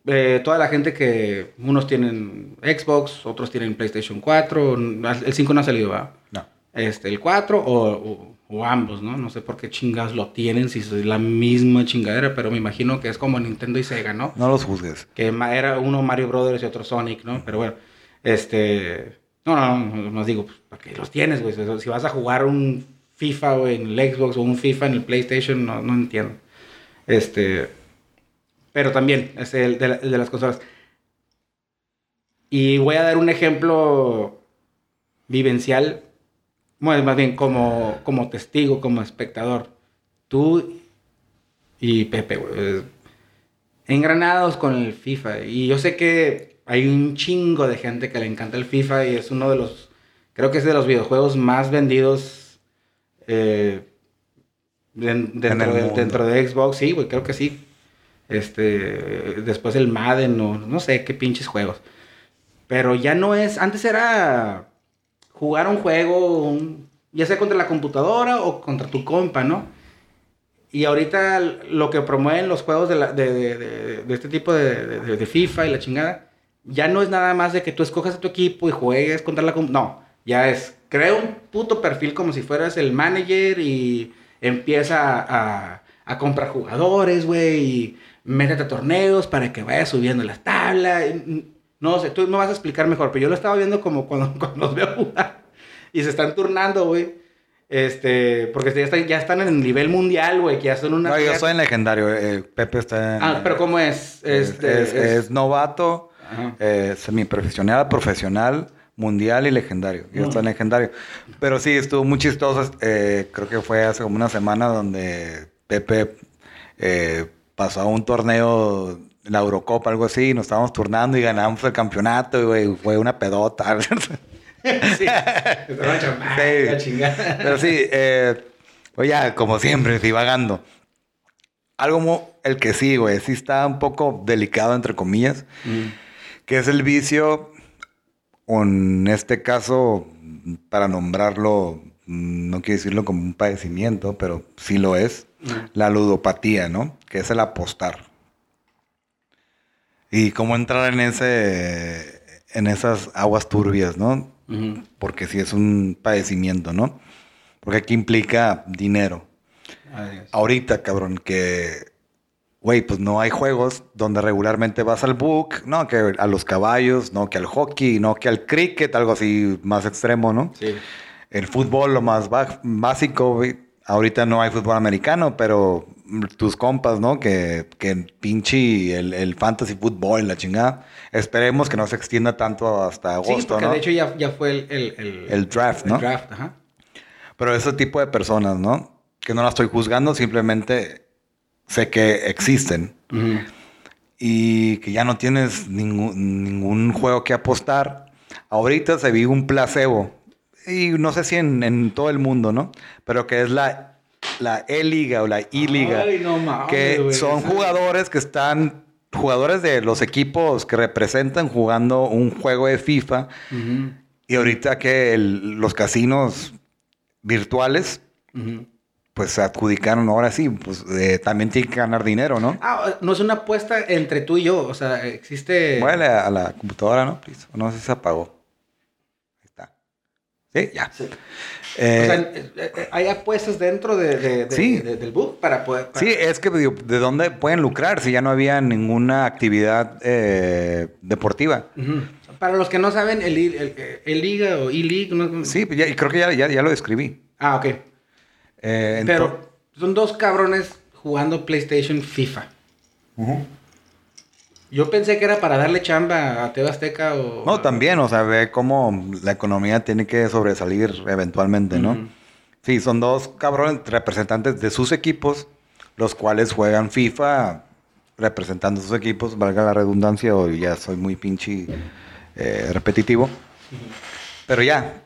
Eh, toda la gente que, unos tienen Xbox, otros tienen PlayStation 4, el 5 no ha salido, ¿verdad? No. Este, el 4 o, o- o ambos, ¿no? No sé por qué chingados lo tienen, si es la misma chingadera, pero me imagino que es como Nintendo y Sega, ¿no? No los juzgues. que era uno Mario Brothers y otro Sonic, ¿no? Pero bueno, este, No, no, no, no digo, pues, porque los tienes, güey. Si vas a jugar un FIFA o en el Xbox o un FIFA en el PlayStation, no, no entiendo. Este, pero también es el de, de las consolas. Y voy a dar un ejemplo vivencial, bueno, más bien como, como testigo, como espectador. Tú y Pepe, güey, engranados con el FIFA. Y yo sé que hay un chingo de gente que le encanta el FIFA y es uno de los, creo que es de los videojuegos más vendidos eh, dentro, de, dentro de Xbox. Sí, güey, creo que sí. Este, después el Madden o no sé qué pinches juegos. Pero ya no es, antes era jugar un juego, ya sea contra la computadora o contra tu compa, ¿no? Y ahorita lo que promueven los juegos de, de, de, este tipo de, FIFA y la chingada, ya no es nada más de que tú escojas a tu equipo y juegues contra la computadora. No, ya es, crea un puto perfil como si fueras el manager y empieza a, a comprar jugadores, güey, y métete a torneos para que vayas subiendo las tablas. No sé, tú me vas a explicar mejor, pero yo lo estaba viendo como cuando, cuando los veo jugar y se están turnando, güey. Este, porque ya están, ya están en el nivel mundial, güey, que ya son una... No, yo soy en legendario, eh, Pepe está en... Ah, pero ¿cómo es? Este, es, es, novato, eh, semiprofesional, profesional, mundial y legendario. Yo en legendario. Pero sí, estuvo muy chistoso. Eh, creo que fue hace como una semana donde Pepe eh, pasó a un torneo la Eurocopa, algo así, nos estábamos turnando y ganamos el campeonato, güey, fue una pedota. sí, sí. Pero sí, eh, oye, como siempre, divagando. Algo el que sí, güey, sí está un poco delicado, entre comillas, mm. que es el vicio, o en este caso, para nombrarlo, no quiero decirlo como un padecimiento, pero sí lo es, mm. la ludopatía, ¿no? Que es el apostar. Y cómo entrar en ese en esas aguas turbias, ¿no? Porque si es un padecimiento, ¿no? Porque aquí implica dinero. Ahorita, cabrón, que güey, pues no hay juegos donde regularmente vas al book, no que a los caballos, no que al hockey, no que al cricket, algo así más extremo, ¿no? Sí. El fútbol, lo más básico, güey. Ahorita no hay fútbol americano, pero tus compas, ¿no? Que, que pinche el, el fantasy fútbol, la chingada. Esperemos que no se extienda tanto hasta agosto, sí, porque de hecho ya, ya fue el, el, el, draft, ¿no? El draft, ajá. Pero ese tipo de personas, ¿no? Que no la estoy juzgando, simplemente sé que existen. Y que ya no tienes ningún, ningún juego que apostar. Ahorita se vive un placebo. Y no sé si en, en todo el mundo, ¿no? Pero que es la la E-Liga o la I-Liga. que son jugadores que están, jugadores de los equipos que representan jugando un juego de FIFA. Y ahorita que los casinos virtuales, pues adjudicaron ahora sí, pues eh, también tienen que ganar dinero, ¿no? Ah, no es una apuesta entre tú y yo, o sea, existe... Muévele a la computadora, ¿no? No sé si se apagó. Ahí está. Sí, ya. Sí. Eh, o sea, eh, eh, hay apuestas dentro de, del book para poder... Sí, es que ¿de dónde pueden lucrar si ya no había ninguna actividad deportiva? Para los que no saben, el, el, Liga o E-League... No... Sí, pues y creo que ya, ya, lo describí. Ah, ok. Pero son dos cabrones jugando PlayStation FIFA. Yo pensé que era para darle chamba a Teo Azteca o... No, también, o sea, ve cómo la economía tiene que sobresalir eventualmente, ¿no? Sí, son dos cabrones representantes de sus equipos, los cuales juegan FIFA representando sus equipos, valga la redundancia, o ya soy muy pinche eh, repetitivo. Pero ya,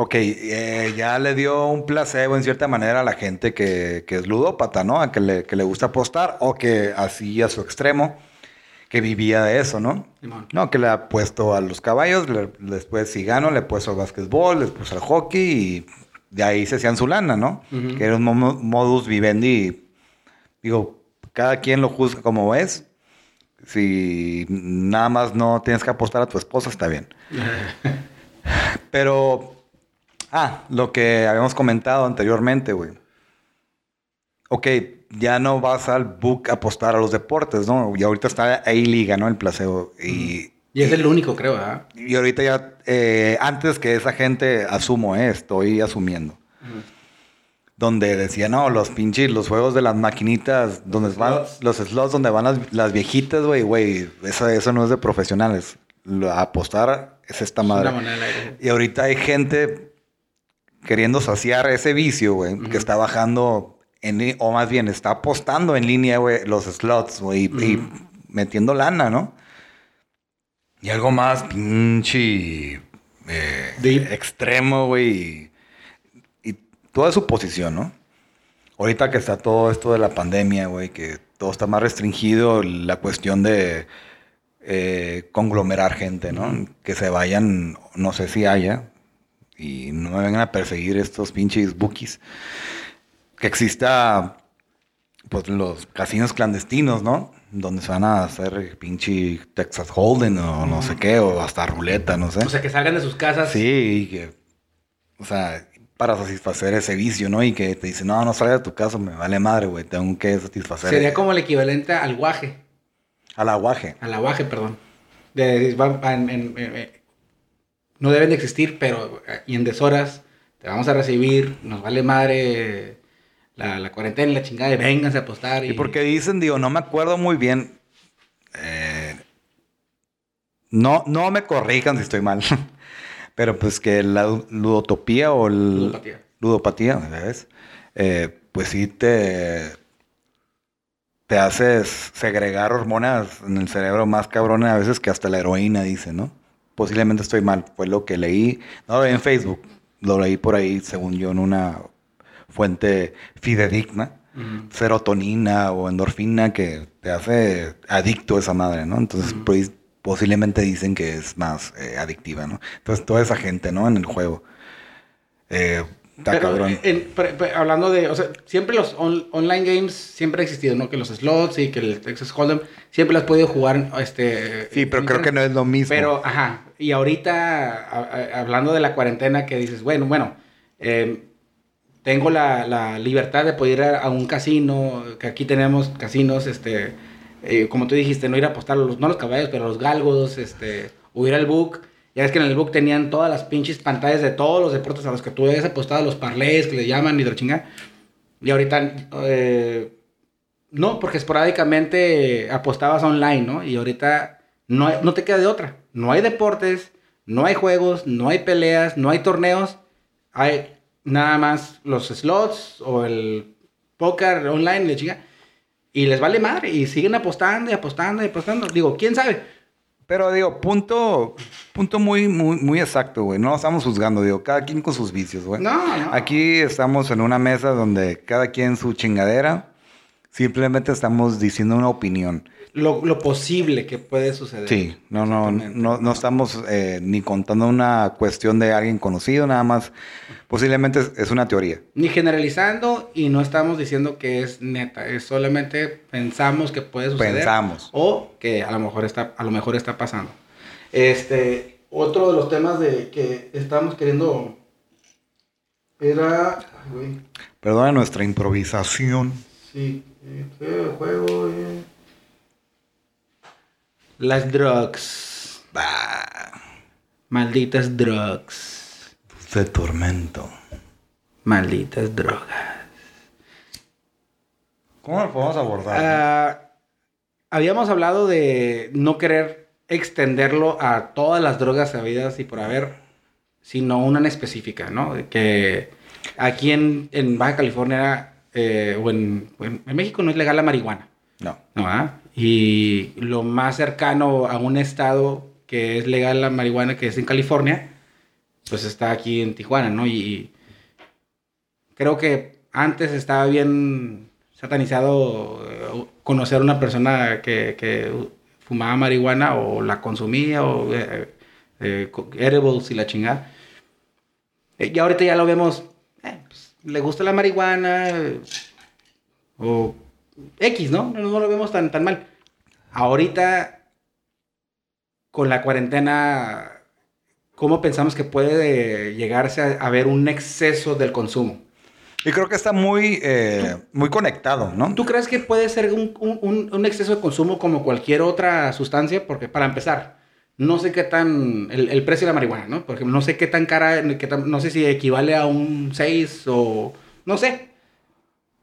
ok, eh, ya le dio un placebo en cierta manera a la gente que, que es ludópata, ¿no? A que le, que le gusta apostar o que así a su extremo que vivía de eso, ¿no? No, que le ha puesto a los caballos, después si gano, le he puesto al básquetbol, después al hockey y de ahí se hacían su lana, ¿no? Que era un modus vivendi. Digo, cada quien lo juzga como es. Si nada más no tienes que apostar a tu esposa, está bien. Pero, ah, lo que habíamos comentado anteriormente, güey. Ok, ya no vas al book a apostar a los deportes, ¿no? Y ahorita está ahí liga, ¿no? El placebo. Y Y es el único, creo, ¿verdad? Y ahorita ya, eh, antes que esa gente, asumo, eh, estoy asumiendo. Donde decía, no, los pinches, los juegos de las maquinitas, donde van los slots, donde van las, las viejitas, güey, güey, eso, eso no es de profesionales. Lo- apostar es esta madre. Aire. Y ahorita hay gente queriendo saciar ese vicio, güey, que está bajando, en, o más bien está apostando en línea, güey, los slots, güey, y, y metiendo lana, ¿no? Y algo más pinche eh, Deep. extremo, güey, y, y toda su posición, ¿no? Ahorita que está todo esto de la pandemia, güey, que todo está más restringido, la cuestión de eh, conglomerar gente, ¿no? Que se vayan, no sé si haya, y no me vengan a perseguir estos pinches bookies. Que exista, pues, los casinos clandestinos, ¿no? Donde se van a hacer pinche Texas Hold'em o no sé qué, o hasta ruleta, no sé. O sea, que salgan de sus casas. Sí, y que, o sea, para satisfacer ese vicio, ¿no? Y que te dicen, no, no salgas de tu casa, me vale madre, güey, tengo que satisfacer Sería como el equivalente al guaje. al aguaje. Al aguaje, perdón. De- va- en- en- en- en- no deben de existir, pero y en deshoras te vamos a recibir, nos vale madre la, la cuarentena y la chingada, y vénganse a apostar. Y porque dicen, digo, no me acuerdo muy bien. eh, no, no me corrijan si estoy mal. Pero pues que la ludotopía o el- Ludopatía. ludopatía, ¿ves? Eh, pues sí te, te haces segregar hormonas en el cerebro más cabrones a veces que hasta la heroína, dice, ¿no? Posiblemente estoy mal, fue lo que leí, no lo leí en Facebook, lo leí por ahí, según yo, en una fuente fidedigna serotonina o endorfina que te hace adicto a esa madre, ¿no? Entonces, pues, posiblemente dicen que es más eh, adictiva, ¿no? Entonces, toda esa gente, ¿no? En el juego. Eh, está Pero, cabrón. en- hablando de, o sea, siempre los on- online games siempre ha existido, ¿no? Que los slots y que el Texas Hold'em siempre los has podido jugar, este... sí, pero creo que no es lo mismo. Pero, ajá, y ahorita, a- a- hablando de la cuarentena, que dices, bueno, bueno, eh, tengo la, la libertad de poder ir a, a un casino, que aquí tenemos casinos, este, eh, como tú dijiste, no ir a apostar, a los, no a los caballos, pero a los galgos, este, o ir al book. Ya ves que en el book tenían todas las pinches pantallas de todos los deportes a los que tú habías apostado, los parlays que le llaman y de la chingada. Y ahorita, eh, no, porque esporádicamente apostabas online, ¿no? Y ahorita no, hay- no te queda de otra. No hay deportes, no hay juegos, no hay peleas, no hay torneos. Hay nada más los slots o el póker online, la chinga. Y les vale madre y siguen apostando y apostando y apostando. Digo, ¿quién sabe? Pero digo, punto, punto muy, muy, muy exacto, güey. No estamos juzgando, digo, cada quien con sus vicios, güey. No, no. Aquí estamos en una mesa donde cada quien su chingadera. Simplemente estamos diciendo una opinión. Lo, lo posible que puede suceder. Sí, no, no, no, no estamos eh, ni contando una cuestión de alguien conocido, nada más. Posiblemente es, es una teoría. Ni generalizando y no estamos diciendo que es neta. Es solamente pensamos que puede suceder. Pensamos. O que a lo mejor está, a lo mejor está pasando. Este, otro de los temas de que estamos queriendo era. Perdona nuestra improvisación. sí, ¿qué juego? eh? Las drugs. Bah, Malditas drugs. de tormento. Malditas drogas. ¿Cómo lo podemos abordar? Ah, habíamos hablado de no querer extenderlo a todas las drogas habidas y por haber, sino una en específica, ¿no? De Que aquí en, en Baja California eh, o, en, o en- en México no es legal la marihuana, no. ¿no? ah? Y lo más cercano a un estado que es legal la marihuana, que es en California, pues está aquí en Tijuana, ¿no? Y creo que antes estaba bien satanizado eh, conocer a una persona que, que fumaba marihuana o la consumía o eh, eh, y la chingada. Eh, Y ahorita ya lo vemos, pues, le gusta la marihuana o X, ¿no? ¿no? No lo vemos tan, tan mal. Ahorita, con la cuarentena, ¿cómo pensamos que puede llegarse a, a ver un exceso del consumo? Y creo que está muy, eh, muy conectado, ¿no? ¿Tú crees que puede ser un, un- un- un exceso de consumo como cualquier otra sustancia? Porque para empezar, no sé qué tan, el, precio de la marihuana, ¿no? Por ejemplo, no sé qué tan cara, no sé si equivale a un 6 o, no sé.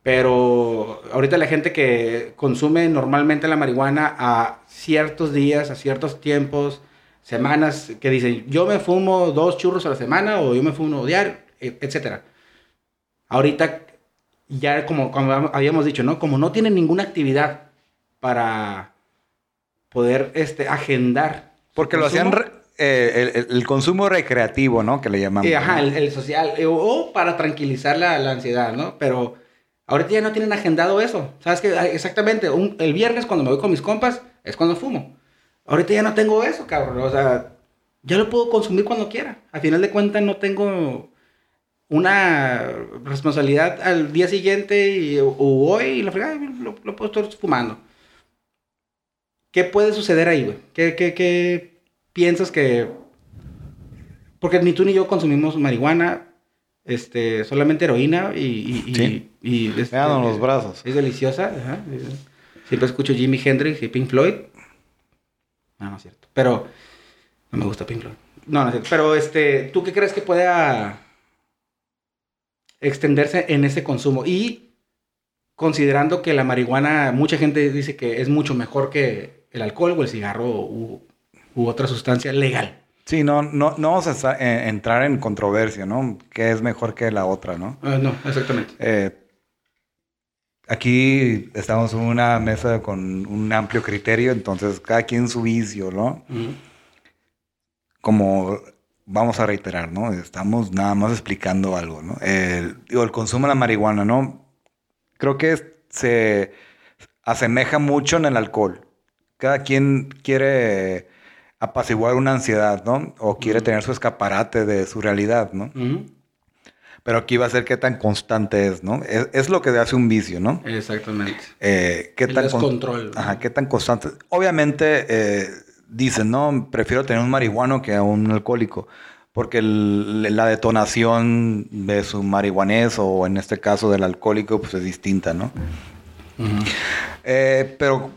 Pero ahorita la gente que consume normalmente la marihuana a ciertos días, a ciertos tiempos, semanas, que dicen, yo me fumo dos churros a la semana o yo me fumo diario, e, etc. Ahorita, ya como, como habíamos dicho, ¿no? Como no tienen ninguna actividad para poder este, agendar porque lo hacían eh, el, consumo recreativo, ¿no? Que le llamamos. ajá, el, social. Eh, o, para tranquilizar la, ansiedad, ¿no? Pero ahorita ya no tienen agendado eso. ¿Sabes qué? Exactamente. el viernes cuando me voy con mis compas es cuando fumo. Ahorita ya no tengo eso, cabrón. O sea, ya lo puedo consumir cuando quiera. Al final de cuentas no tengo una responsabilidad al día siguiente y, o, hoy y lo, lo puedo estar fumando. ¿Qué puede suceder ahí, güey? ¿Qué, qué, piensas que...? Porque ni tú ni yo consumimos marihuana, este, solamente heroína y... y, sí. y, este, los brazos. Es deliciosa. Siempre escucho Jimi Hendrix y Pink Floyd. No, no es cierto. Pero no me gusta Pink Floyd. No, no es cierto. Pero este, ¿tú qué crees que pueda extenderse en ese consumo? Y considerando que la marihuana, mucha gente dice que es mucho mejor que el alcohol o el cigarro u, otra sustancia legal. Sí, no, no, no vamos a eh, entrar en controversia, ¿no? ¿Qué es mejor que la otra, no? Ah, no, exactamente. Eh, aquí estamos en una mesa con un amplio criterio, entonces cada quien su vicio, ¿no? Como vamos a reiterar, ¿no? Estamos nada más explicando algo, ¿no? El, digo, el consumo de la marihuana, ¿no? Creo que se asemeja mucho en el alcohol cada quien quiere apaciguar una ansiedad, ¿no? O quiere tener su escaparate de su realidad, ¿no? Pero aquí va a ser qué tan constante es, ¿no? Es, lo que hace un vicio, ¿no? Exactamente. Eh, ¿qué El tan descontrol. Ajá, qué tan constante. Obviamente, eh, dicen, no, prefiero tener un marihuano que a un alcohólico. Porque la detonación de su marihuanés o en este caso del alcohólico, pues es distinta, ¿no? Eh, pero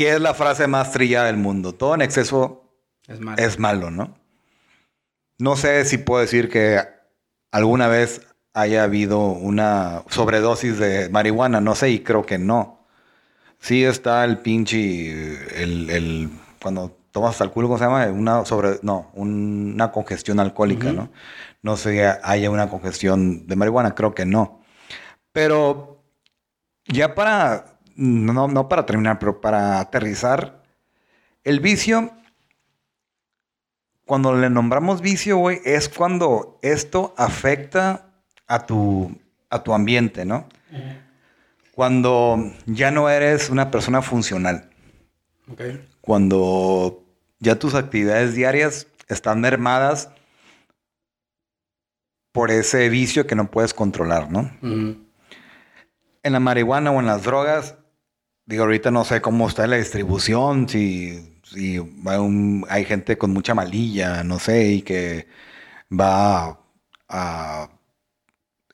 ¿Qué es la frase más trillada del mundo? Todo en exceso es malo. ¿no? No sé si puedo decir que alguna vez haya habido una sobredosis de marihuana, no sé, y creo que no. Sí está el pinche, el, cuando tomas hasta el culo, ¿cómo se llama? Una sobre, no, una congestión alcohólica, ¿no? No sé si haya una congestión de marihuana, creo que no. Pero ya para no, no para terminar, pero para aterrizar, el vicio, cuando le nombramos vicio, güey, es cuando esto afecta a tu, a tu ambiente, ¿no? Cuando ya no eres una persona funcional. Cuando ya tus actividades diarias están mermadas por ese vicio que no puedes controlar, ¿no? En la marihuana o en las drogas Digo, ahorita no sé cómo está la distribución, si, si hay gente con mucha malilla, no sé, y que va a,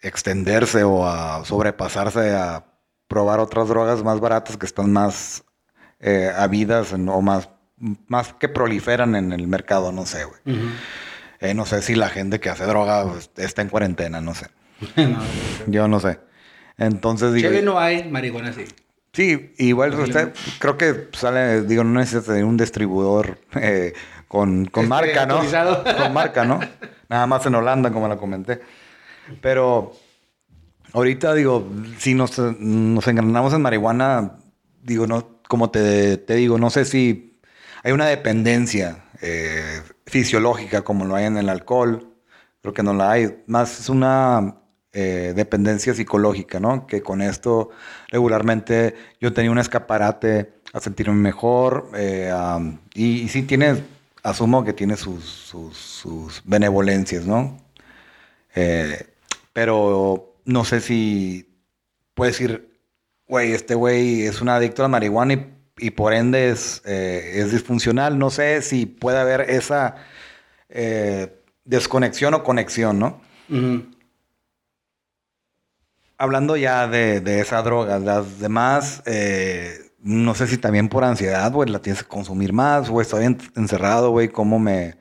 extenderse o a sobrepasarse a probar otras drogas más baratas que están más eh, habidas o más, más que proliferan en el mercado, no sé, güey. Eh, no sé si la gente que hace droga pues, está en cuarentena, no sé. Yo no sé. Entonces digo... no hay, marihuana sí. Sí, igual usted creo que sale, digo, no necesita un distribuidor eh, con, con este, marca, ¿no? Con marca, ¿no? Nada más en Holanda, como la comenté. Pero ahorita, digo, si nos, nos engranamos en marihuana, digo, no, como te, te digo, no sé si hay una dependencia eh, fisiológica como lo hay en el alcohol. Creo que no la hay. Más es una eh, dependencia psicológica, ¿no? Que con esto regularmente yo tenía un escaparate a sentirme mejor eh, y, sí tiene, asumo que tiene sus, sus, benevolencias, ¿no? Eh, pero no sé si puedes decir, güey, este güey es un adicto a la marihuana y, por ende es, es, disfuncional. No sé si puede haber esa desconexión o conexión, ¿no? Hablando ya de, esa droga, las demás eh, no sé si también por ansiedad, güey, la tienes que consumir más, güey, estoy encerrado, güey, cómo me,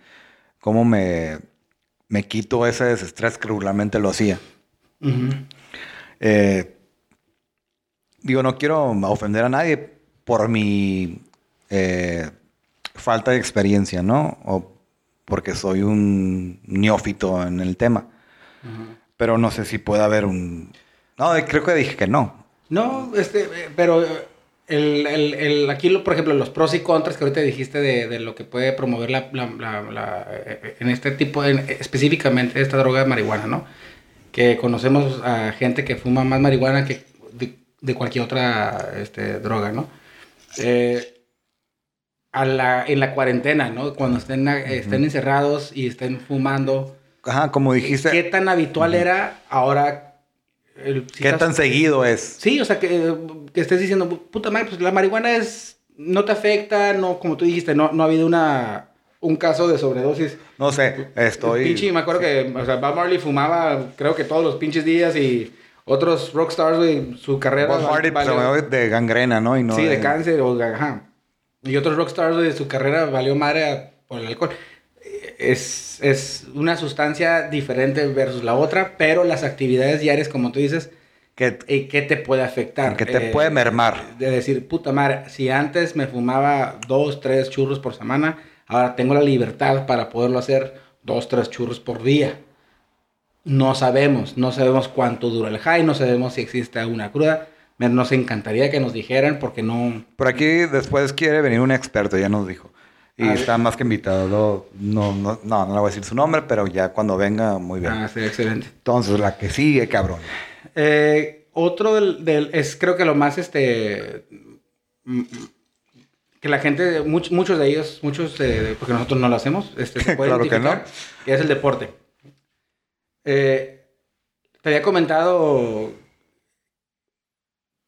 cómo me, me quito ese desestrés que regularmente lo hacía. Eh, digo, no quiero ofender a nadie por mi eh, falta de experiencia, ¿no? O porque soy un neófito en el tema. Pero no sé si puede haber un... No, creo que dije que no. No, este, pero el, el, el, aquí, por ejemplo, los pros y contras que ahorita dijiste de, de lo que puede promover la, la, la, eh, en este tipo, específicamente esta droga de marihuana, ¿no? Que conocemos a gente que fuma más marihuana que de, cualquier otra este, droga, ¿no? Eh, a la, en la cuarentena, ¿no? Cuando estén, estén encerrados y estén fumando. Ajá, como dijiste. ¿Qué tan habitual era ahora ¿Qué tan seguido es? Sí, o sea, que, estés diciendo, puta madre, pues la marihuana es, no te afecta, no, como tú dijiste, no, no ha habido una, un caso de sobredosis. No sé, estoy... Pinche, me acuerdo que, o sea, Bob Marley fumaba, creo que todos los pinches días y otros rockstars, güey, su carrera... Bob Marley valió... de gangrena, ¿no? Y no sí, de, cáncer o, ajá. Y otros rockstars, de su carrera valió madre por el alcohol es, es una sustancia diferente versus la otra, pero las actividades diarias, como tú dices, ¿qué, eh, ¿qué te puede afectar? ¿Qué te puede eh, mermar? De decir, puta madre, si antes me fumaba dos, tres churros por semana, ahora tengo la libertad para poderlo hacer dos, tres churros por día. No sabemos, no sabemos cuánto dura el high, no sabemos si existe alguna cruda. Nos encantaría que nos dijeran porque no... Por aquí después quiere venir un experto, ya nos dijo. Y está más que invitado. No, no, no, no, le voy a decir su nombre, pero ya cuando venga, muy bien. Ah, sí, excelente. Entonces, la que sigue, cabrón. Eh, otro del, es creo que lo más, este, mm, que la gente, muchos de ellos, muchos, porque nosotros no lo hacemos, este, se puede claro que no. Que es el deporte. Eh, te había comentado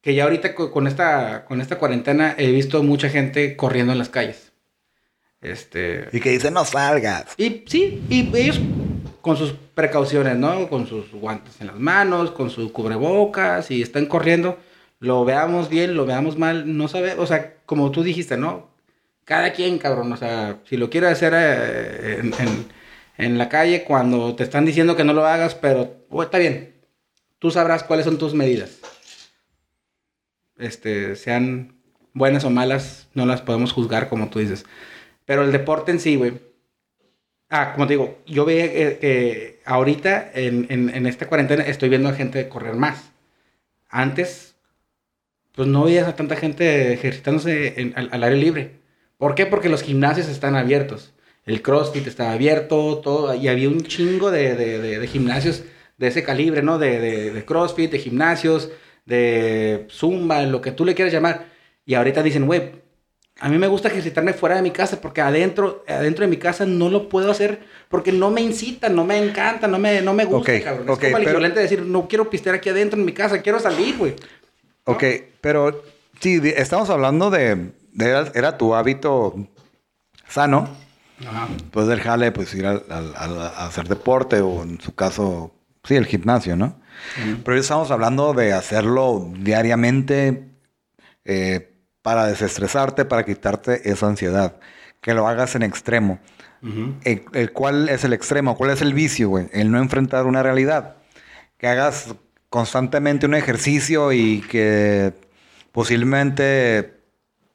que ya ahorita con esta, con esta cuarentena he visto mucha gente corriendo en las calles. Este... Y que dicen no salgas. Y sí, y ellos con sus precauciones, ¿no? Con sus guantes en las manos, con su cubrebocas y están corriendo. Lo veamos bien, lo veamos mal, no sabe, o sea, como tú dijiste, ¿no? Cada quien, cabrón, o sea, si lo quiere hacer eh, en, la calle cuando te están diciendo que no lo hagas, pero oh, está bien, tú sabrás cuáles son tus medidas. Este, sean buenas o malas, no las podemos juzgar como tú dices. Pero el deporte en sí, güey. Ah, como te digo, yo veo que, ahorita en, esta cuarentena estoy viendo a gente correr más. Antes, pues no veías a tanta gente ejercitándose al, aire libre. ¿Por qué? Porque los gimnasios están abiertos. El CrossFit estaba abierto, todo, y había un chingo de, de gimnasios de ese calibre, ¿no? De, CrossFit, de gimnasios, de Zumba, lo que tú le quieras llamar. Y ahorita dicen, güey, a mí me gusta ejercitarme fuera de mi casa porque adentro, adentro de mi casa no lo puedo hacer porque no me incita, no me encanta, no me, no me gusta, cabrón. es como el equivalente de decir, no quiero pistear aquí adentro en mi casa, quiero salir, güey. Ok, pero sí, estamos hablando de, era, tu hábito sano. Ajá. Pues del jale, pues ir a, hacer deporte o en su caso, sí, el gimnasio, ¿no? Pero estamos hablando de hacerlo diariamente, eh, para desestresarte, para quitarte esa ansiedad. Que lo hagas en extremo. el, ¿Cuál es el extremo? ¿Cuál es el vicio, güey? El no enfrentar una realidad. Que hagas constantemente un ejercicio y que posiblemente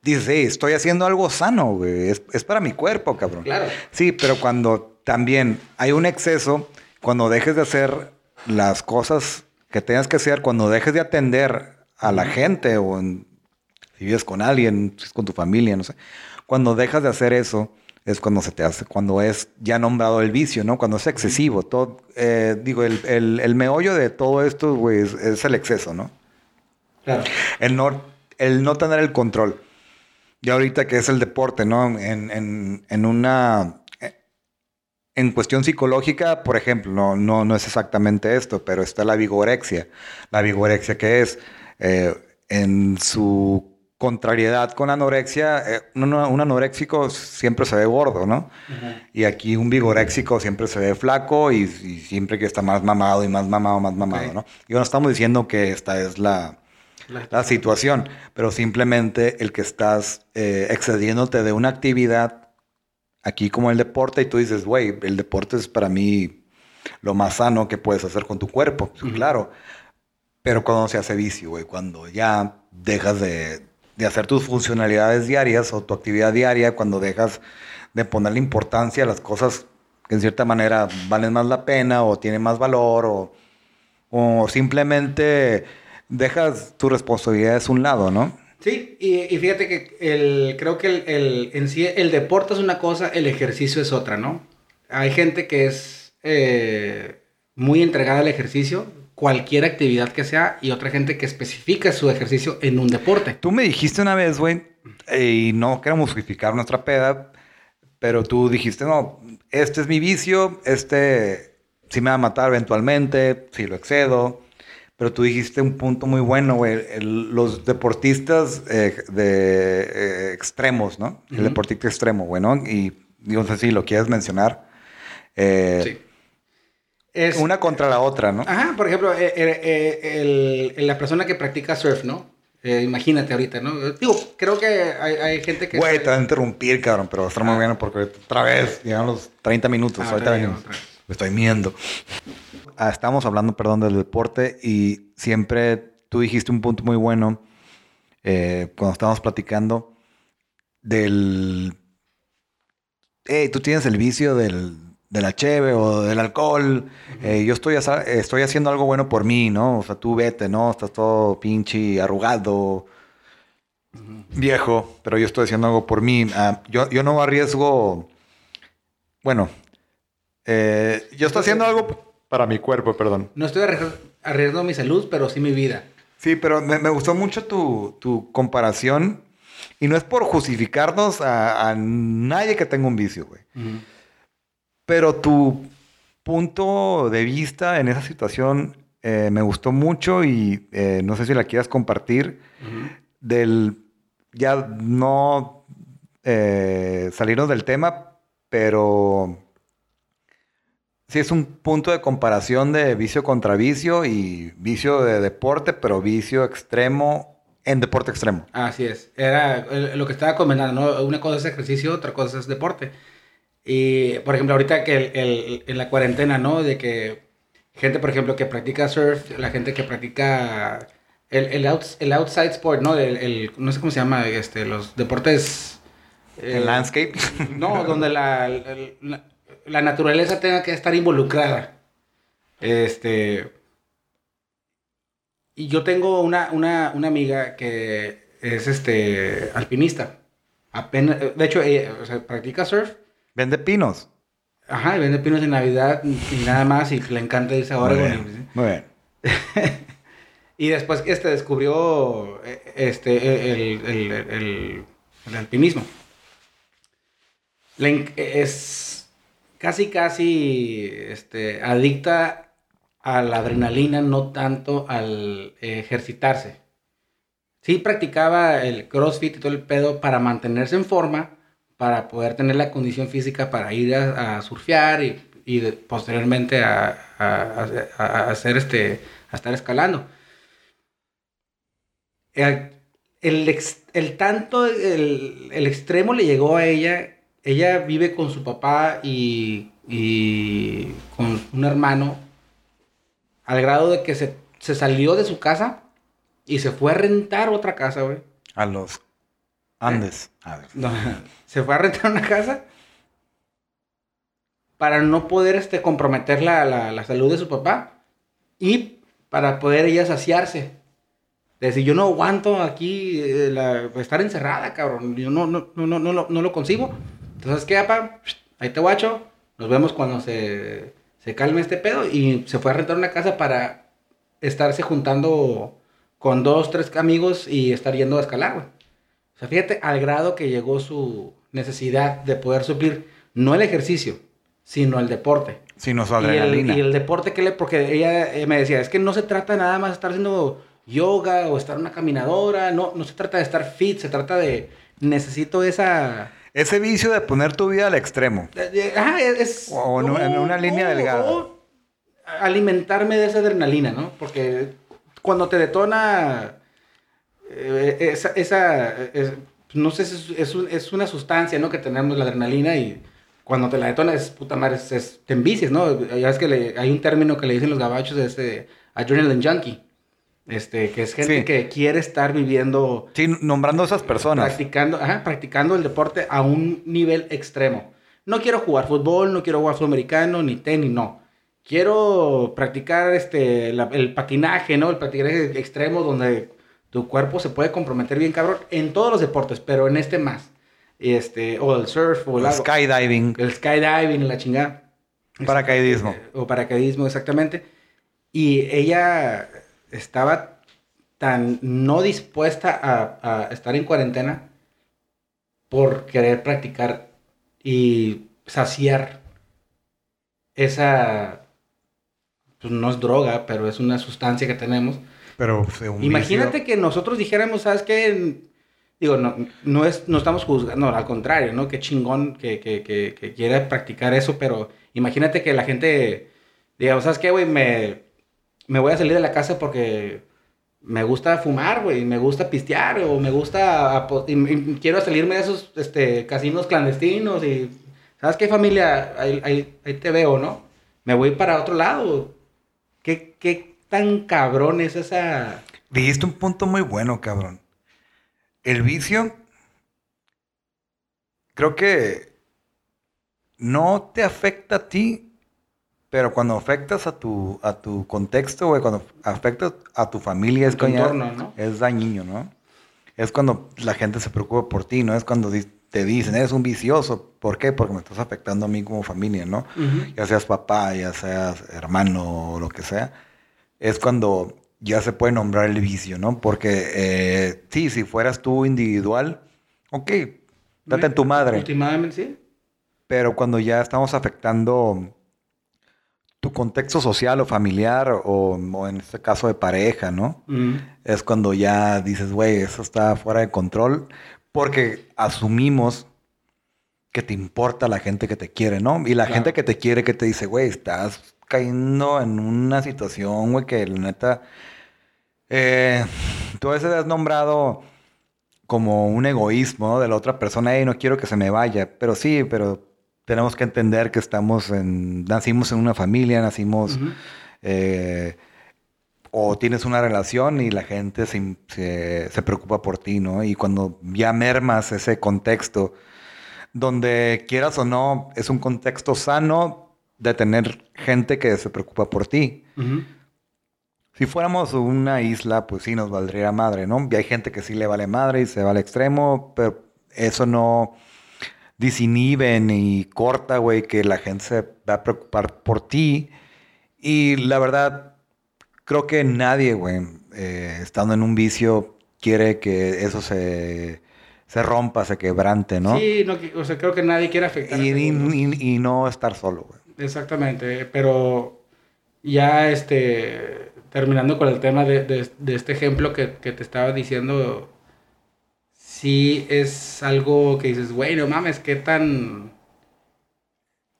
dices, hey, estoy haciendo algo sano, güey. Es, es, para mi cuerpo, cabrón. Claro. Sí, pero cuando también hay un exceso, cuando dejes de hacer las cosas que tengas que hacer, cuando dejes de atender a la gente o en, si vives con alguien, si es con tu familia, no sé. Cuando dejas de hacer eso, es cuando se te hace, cuando es ya nombrado el vicio, ¿no? Cuando es excesivo. Todo, eh, digo, el, el, meollo de todo esto, güey, es, el exceso, ¿no? Claro. El no, el no tener el control. Y ahorita que es el deporte, ¿no? En, en, en una... En cuestión psicológica, por ejemplo, no, no, no es exactamente esto, pero está la vigorexia. La vigorexia que es, eh, en su contrariedad con anorexia, eh, un, anoréxico siempre se ve gordo, ¿no? Y aquí un vigoréxico siempre se ve flaco y, siempre que está más mamado y más mamado, más mamado, ¿no? Y bueno, estamos diciendo que esta es la, la situación, pero simplemente el que estás eh, excediéndote de una actividad aquí como el deporte y tú dices, güey, el deporte es para mí lo más sano que puedes hacer con tu cuerpo, claro. Pero cuando se hace vicio, güey, cuando ya dejas de, de hacer tus funcionalidades diarias o tu actividad diaria, cuando dejas de ponerle importancia a las cosas que en cierta manera valen más la pena o tienen más valor o, o simplemente dejas tu responsabilidades a un lado, ¿no? Sí, y, fíjate que el, creo que el, en sí el deporte es una cosa, el ejercicio es otra, ¿no? Hay gente que es eh, muy entregada al ejercicio, cualquier actividad que sea, y otra gente que especifica su ejercicio en un deporte. Tú me dijiste una vez, güey, y no queremos justificar nuestra peda, pero tú dijiste, no, este es mi vicio, este sí me va a matar eventualmente, si lo excedo. Pero tú dijiste un punto muy bueno, güey. Los deportistas eh, de eh, extremos, ¿no? El deportista extremo, bueno. Y no sé si lo quieres mencionar. Eh, sí. Es, una contra la otra, ¿no? Ajá, por ejemplo, la persona que practica surf, ¿no? imagínate ahorita, ¿no? Digo, creo que hay, gente que... Güey, te va a interrumpir, cabrón, pero va a estar muy ah. bien porque otra vez, llegan los 30 minutos, ah, ahorita venimos. Me estoy miendo. Ah, estamos hablando, perdón, del deporte y siempre tú dijiste un punto muy bueno eh, cuando estábamos platicando del... Hey, tú tienes el vicio del, de la cheve o del alcohol. Eh, yo estoy, estoy haciendo algo bueno por mí, ¿no? O sea, tú vete, ¿no? Estás todo pinche arrugado, viejo, pero yo estoy haciendo algo por mí. Ah, yo, yo no arriesgo... Bueno, eh, yo estoy haciendo algo para mi cuerpo, perdón. No estoy arriesgando mi salud, pero sí mi vida. Sí, pero me, gustó mucho tu, comparación. Y no es por justificarnos a, nadie que tenga un vicio, güey. Pero tu punto de vista en esa situación eh, me gustó mucho y eh, no sé si la quieras compartir. Del ya no eh, salirnos del tema, pero Sí, es un punto de comparación de vicio contra vicio y vicio de deporte, pero vicio extremo en deporte extremo. Así es. Era lo que estaba comentando, ¿no? Una cosa es ejercicio, otra cosa es deporte. Y, por ejemplo, ahorita que en la cuarentena, ¿no? De que gente, por ejemplo, que practica surf, la gente que practica el, el, outside sport, ¿no? El, no sé cómo se llama, este, los deportes... el landscape. No, donde la, la naturaleza tenga que estar involucrada. Este. Y yo tengo una, una, una amiga que es este alpinista. Apenas, de hecho, ella, practica surf. Vende pinos. Ajá, vende pinos en Navidad y nada más y le encanta irse a Oregon. Muy bien. y después este descubrió este el, el, el, el alpinismo. es casi, casi este, adicta a la adrenalina, no tanto al ejercitarse. Sí practicaba el CrossFit y todo el pedo para mantenerse en forma, para poder tener la condición física para ir a, surfear y, posteriormente a, hacer este, a estar escalando. El, el, tanto, el, el, extremo le llegó a ella ella vive con su papá y, con un hermano al grado de que se, salió de su casa y se fue a rentar otra casa, güey. A los Andes. se fue a rentar una casa para no poder este, comprometer la, salud de su papá y para poder ella saciarse. decir, yo no aguanto aquí eh, estar encerrada, cabrón. Yo no, no, no, no, no, no lo consigo. Entonces, ¿qué, apa? Ahí te guacho. Nos vemos cuando se, se calme este pedo. Y se fue a rentar una casa para estarse juntando con dos, tres amigos y estar yendo a escalar, güey. Sea, fíjate al grado que llegó su necesidad de poder suplir no el ejercicio, sino el deporte. Sino su adrenalina. Y el, deporte que le... Porque ella me decía, es que no se trata nada más de estar haciendo yoga o estar en una caminadora, no, no se trata de estar fit, se trata de necesito esa ese vicio de poner tu vida al extremo. Ah, es. O en, una línea delgada. alimentarme de esa adrenalina, ¿no? Porque cuando te detona eh, esa, esa es- no sé, es, es, un- es una sustancia, ¿no? Que tenemos la adrenalina y cuando te la detonas, puta madre, es- es- te envicias, ¿no? Ya es que le- hay un término que le dicen los gabachos, este, adrenaline junkie, este, que es gente Sí. que quiere estar viviendo Sí, nombrando a esas personas. practicando, ajá, practicando el deporte a un nivel extremo. No quiero jugar fútbol, no quiero jugar fútbol americano, ni tenis, no. Quiero practicar este, la- el patinaje, ¿no? El patinaje extremo donde tu cuerpo se puede comprometer bien, cabrón, en todos los deportes, pero en este más. Este, o el surf, o el, skydiving, el skydiving, la chingada. paracaidismo. Eh, O paracaidismo, exactamente. Y ella estaba tan no dispuesta a, a estar en cuarentena por querer practicar y saciar esa, pues no es droga, pero es una sustancia que tenemos. Pero un Imagínate que nosotros dijéramos, ¿sabes qué? Digo, no, no, es, no estamos juzgando, al contrario, ¿no? Qué chingón que, que, que, quiera practicar eso, pero imagínate que la gente, digamos, ¿sabes qué, güey? Me, me voy a salir de la casa porque me gusta fumar, güey, me gusta pistear, o me gusta, y- y quiero salirme de esos este, casinos clandestinos y, ¿sabes qué, familia? Ahí, ahí, ahí te veo, ¿no? Me voy para otro lado. ¿Qué, qué tan cabrón es esa... Dijiste un punto muy bueno, cabrón. El vicio, creo que no te afecta a ti, pero cuando afectas a tu, a tu contexto, güey, cuando afectas a tu familia, es Tu es dañino, ¿no? Es cuando la gente se preocupa por ti, ¿no? Es cuando te dicen, eres un vicioso. ¿Por qué? Porque me estás afectando a mí como familia, ¿no? ya seas papá, ya seas hermano o lo que sea, es cuando ya se puede nombrar el vicio, ¿no? Porque eh, sí, si fueras tú individual, ok, date en tu madre, Últimamente, sí. pero cuando ya estamos afectando tu contexto social o familiar o, o en este caso de pareja, ¿no? Mm. Es cuando ya dices, güey, eso está fuera de control, porque asumimos que te importa la gente que te quiere, ¿no? Y la Claro. gente que te quiere, que te dice, güey, estás cayendo en una situación, güey, que la neta, eh, tú a veces has nombrado como un egoísmo de la otra persona, y no quiero que se me vaya, pero sí, pero tenemos que entender que estamos en, nacimos en una familia, nacimos eh, o tienes una relación y la gente se, se- se preocupa por ti, ¿no? Y cuando ya mermas ese contexto, donde quieras o no, es un contexto sano de tener gente que se preocupa por ti. Si fuéramos una isla, pues sí nos valdría madre, ¿no? Y hay gente que sí le vale madre y se va al extremo, pero eso no disinhibe ni corta, güey, que la gente se va a preocupar por ti. Y la verdad, creo que nadie, güey, eh, estando en un vicio, quiere que eso se, se rompa, se quebrante, ¿no? Sí, no, o sea, creo que nadie quiere afectar. Y, a y- segundos. y- y no estar solo, güey. Exactamente, pero ya este, terminando con el tema de, de- de este ejemplo que, que te estaba diciendo, sí es algo que dices, güey, no mames, qué tan...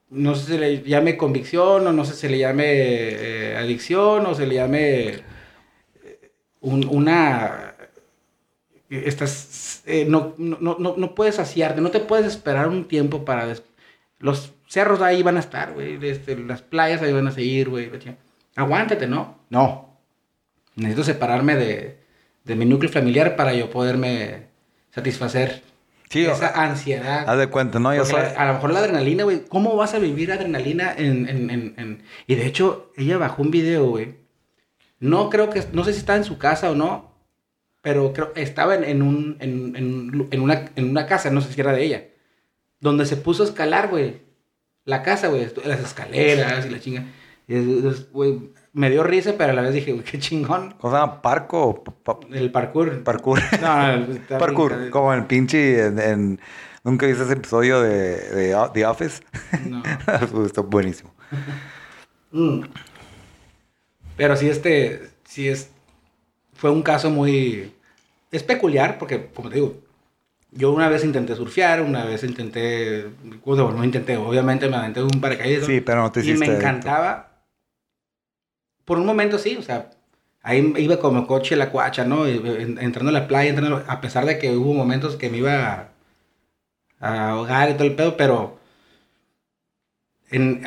No sé si le llame convicción o no sé si le llame eh, adicción o se le llame eh, un- una... Estás, eh, no, no, no, no- puedes saciarte, no te puedes esperar un tiempo para... Los cerros ahí van a estar, güey. este, las playas ahí van a seguir, güey. Aguántate, ¿no? No. Necesito separarme de, de mi núcleo familiar para yo poderme satisfacer Sí, esa o- ansiedad. Haz de cuenta, ¿no? Yo soy... a lo mejor la adrenalina, güey. ¿Cómo vas a vivir adrenalina en, en, en, en- Y de hecho, ella bajó un video, güey. No creo que... No sé si estaba en su casa o no. Pero creo estaba en, en un, en, en- en una, en una casa, no sé si era de ella. Donde se puso a escalar, güey. La casa, güey. Las escaleras y la chinga. Y es- es- güey, me dio risa, pero a la vez dije, güey, qué chingón. ¿Cómo se llama? ¿Parco pa- El parkour. parkour? No, no, está Parkour, bien, como el pinche en, en- ¿Nunca viste ese episodio de, de The Office? No. Está buenísimo. Mm. Pero sí, este, sí es, fue un caso muy, es peculiar porque, como te digo, yo una vez intenté surfear, una vez intenté, bueno, no intenté, obviamente me aventé un paracaídas. Sí, pero no te Y hiciste... me encantaba, por un momento sí, o sea, ahí iba como coche la cuacha, ¿no? Entrando a la playa, entrando, a pesar de que hubo momentos que me iba a, ahogar y todo el pedo, pero en,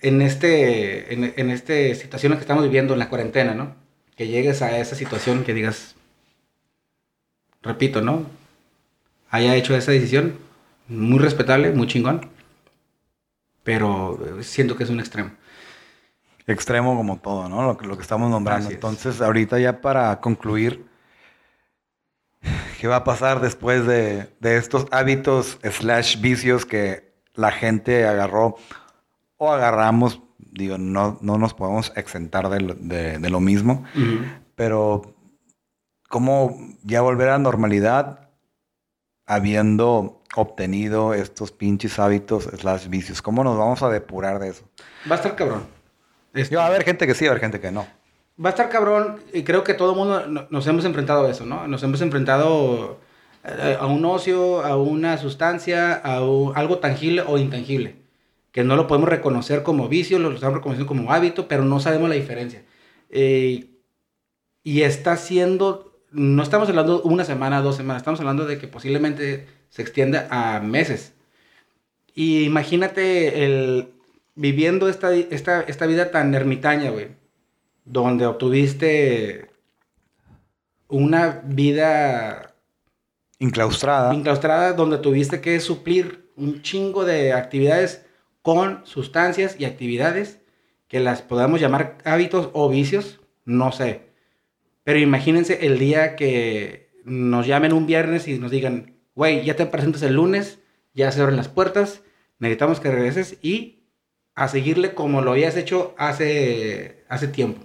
en este, en, en este situación que estamos viviendo en la cuarentena, ¿no? Que llegues a esa situación que digas, repito, ¿no? Haya hecho esa decisión, muy respetable, muy chingón, pero siento que es un extremo. Extremo como todo, ¿no? Lo, lo que estamos nombrando. Entonces, ahorita ya para concluir, ¿qué va a pasar después de, estos hábitos slash vicios que la gente agarró o agarramos? Digo, no, no nos podemos exentar de, lo mismo, pero ¿cómo ya volver a la normalidad habiendo obtenido estos pinches hábitos slash vicios? ¿Cómo nos vamos a depurar de eso? Va a estar cabrón. Este, va a haber gente que sí, va a haber gente que no. Va a estar cabrón y creo que todo el mundo nos hemos enfrentado a eso, ¿no? Nos hemos enfrentado eh, a un ocio, a una sustancia, a algo tangible o intangible. Que no lo podemos reconocer como vicio, lo estamos reconociendo como hábito, pero no sabemos la diferencia. Eh, y está siendo, no estamos hablando una semana, dos semanas, estamos hablando de que posiblemente se extienda a meses. Y imagínate el, viviendo esta, esta, esta vida tan ermitaña, güey, donde obtuviste una vida inclaustrada. Inclaustrada, donde tuviste que suplir un chingo de actividades con sustancias y actividades que las podamos llamar hábitos o vicios, no sé. Pero imagínense el día que nos llamen un viernes y nos digan, güey, ya te presentas el lunes, ya se abren las puertas, necesitamos que regreses y a seguirle como lo habías hecho hace, hace tiempo.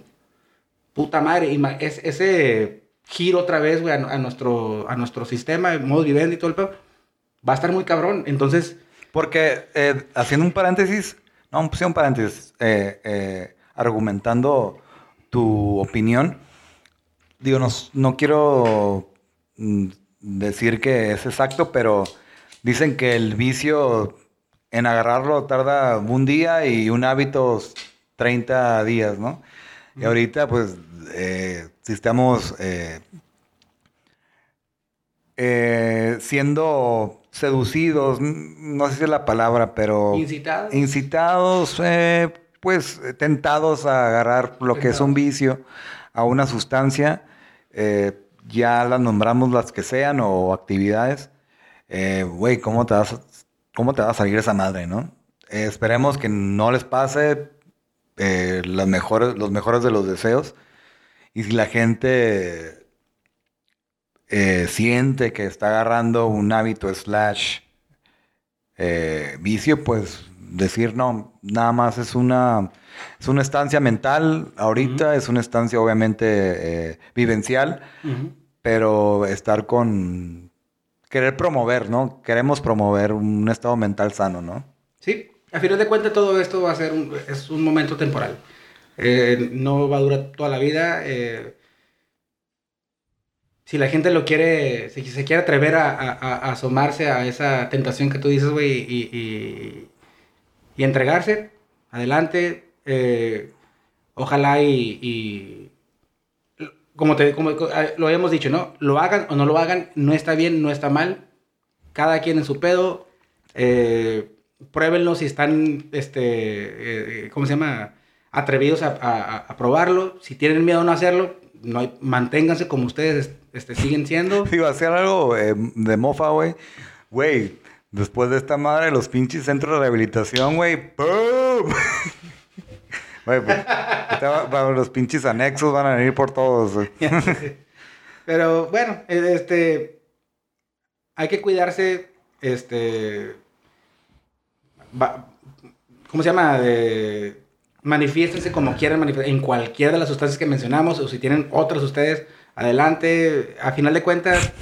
Puta madre, es, ese giro otra vez, güey, a, nuestro, a nuestro sistema, modo vivienda y todo el pedo, va a estar muy cabrón. Entonces... Porque, eh, haciendo un paréntesis, no, pues un paréntesis, eh, eh, argumentando tu opinión, digo, no, no quiero mm, decir que es exacto, pero dicen que el vicio en agarrarlo tarda un día y un hábito 30 días, ¿no? Y ahorita, pues, eh, si estamos eh, eh, siendo seducidos, no sé si es la palabra, pero... Incitados. Incitados, pues, tentados a agarrar lo que es un vicio, a una sustancia, ya las nombramos las que sean o actividades. Güey, ¿cómo te vas cómo te va a salir esa madre, ¿no? Eh, esperemos que no les pase eh, los, mejores, los mejores de los deseos. Y si la gente eh, siente que está agarrando un hábito slash vicio, pues decir no, nada más es una, es una estancia mental ahorita, es una estancia obviamente vivencial, pero estar con querer promover, ¿no? Queremos promover un estado mental sano, ¿no? Sí, a final de cuentas todo esto va a ser un, es un momento temporal. Eh, no va a durar toda la vida. Eh, si la gente lo quiere, si se quiere atrever a, asomarse a esa tentación que tú dices, güey, y, y, entregarse, adelante. Eh, ojalá y como, te, como lo habíamos dicho, ¿no? Lo hagan o no lo hagan, no está bien, no está mal. Cada quien en su pedo. Eh, pruébenlo si están, este, eh, ¿cómo se llama? Atrevidos a, probarlo. Si tienen miedo a no hacerlo, no manténganse como ustedes este, siguen siendo. A hacer algo eh, de mofa, güey. Güey, después de esta madre, los pinches centros de rehabilitación, güey. ¡Pum! Pues, los pinches anexos van a venir por todos. Pero bueno, este. Hay que cuidarse. Este. ¿Cómo se llama? De, manifiéstense como quieran manifestar en cualquiera de las sustancias que mencionamos. O si tienen otras ustedes adelante. A final de cuentas.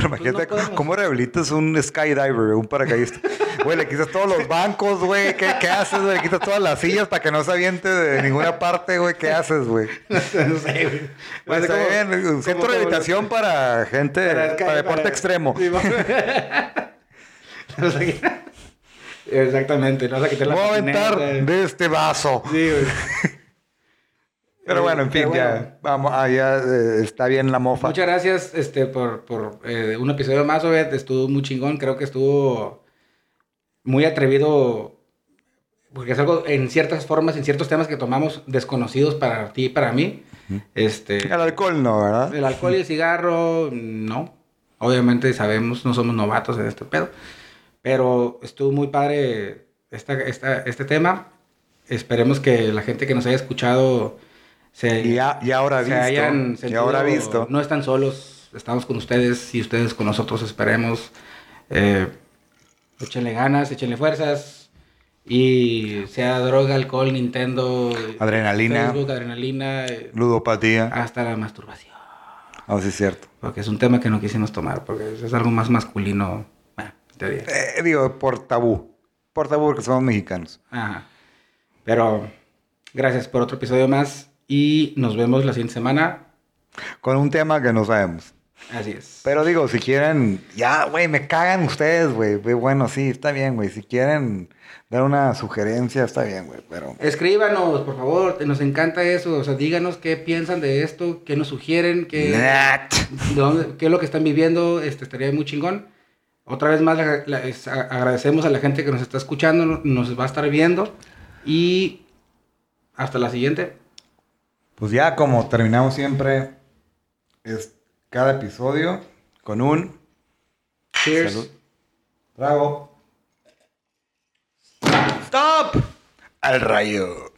Pero pues, imagínate, ¿cómo rehabilitas un skydiver, un paracaidista? Güey, le quitas todos los bancos, güey. ¿Qué, ¿Qué, haces, güey? Le quitas todas las sillas para que no se aviente de ninguna parte, güey. ¿Qué haces, güey? No sé, güey. Pues está bien. Un centro de rehabilitación para gente, para, deporte extremo. Exactamente. No vas a quitar la Voy a aventar de este vaso. Sí, güey. Pero Eh, bueno, en fin, ya, bueno. vamos, ah, ya eh, está bien la mofa. Muchas gracias este, por, por eh, un episodio más, Obed. Estuvo muy chingón. Creo que estuvo muy atrevido. Porque es algo en ciertas formas, en ciertos temas que tomamos desconocidos para ti y para mí. Este, El alcohol no, ¿verdad? el alcohol y el cigarro, no. Obviamente sabemos, no somos novatos en este pedo. Pero estuvo muy padre esta, esta- este tema. Esperemos que la gente que nos haya escuchado se, Y ya, y ahora visto. hayan y sentido- ahora visto. No están solos, estamos con ustedes y ustedes con nosotros, esperemos. Eh, échenle ganas, échenle fuerzas. Y sea droga, alcohol, Nintendo, Adrenalina. Facebook, adrenalina, eh, Ludopatía. hasta la masturbación. Oh, sí, es cierto. Porque es un tema que no quisimos tomar, porque es algo más masculino. Bueno, en teoría. Eh, digo, por tabú. Por tabú porque somos mexicanos. Ajá. Pero gracias por otro episodio más y nos vemos la siguiente semana. Con un tema que no sabemos. Así es. Pero digo, si quieren, ya, güey, me cagan ustedes, güey. Bueno, sí, está bien, güey. Si quieren dar una sugerencia, está bien, güey. Pero Escríbanos, por favor, nos encanta eso. O sea, díganos qué piensan de esto, qué nos sugieren, qué, dónde- qué es lo que están viviendo. Este, estaría muy chingón. Otra vez más la- la- es- a- agradecemos a la gente que nos está escuchando, no- nos va a estar viendo. Y hasta la siguiente. Pues ya, como terminamos siempre, es cada episodio con un Cheers. Salud. trago. ¡Stop! Al rayo.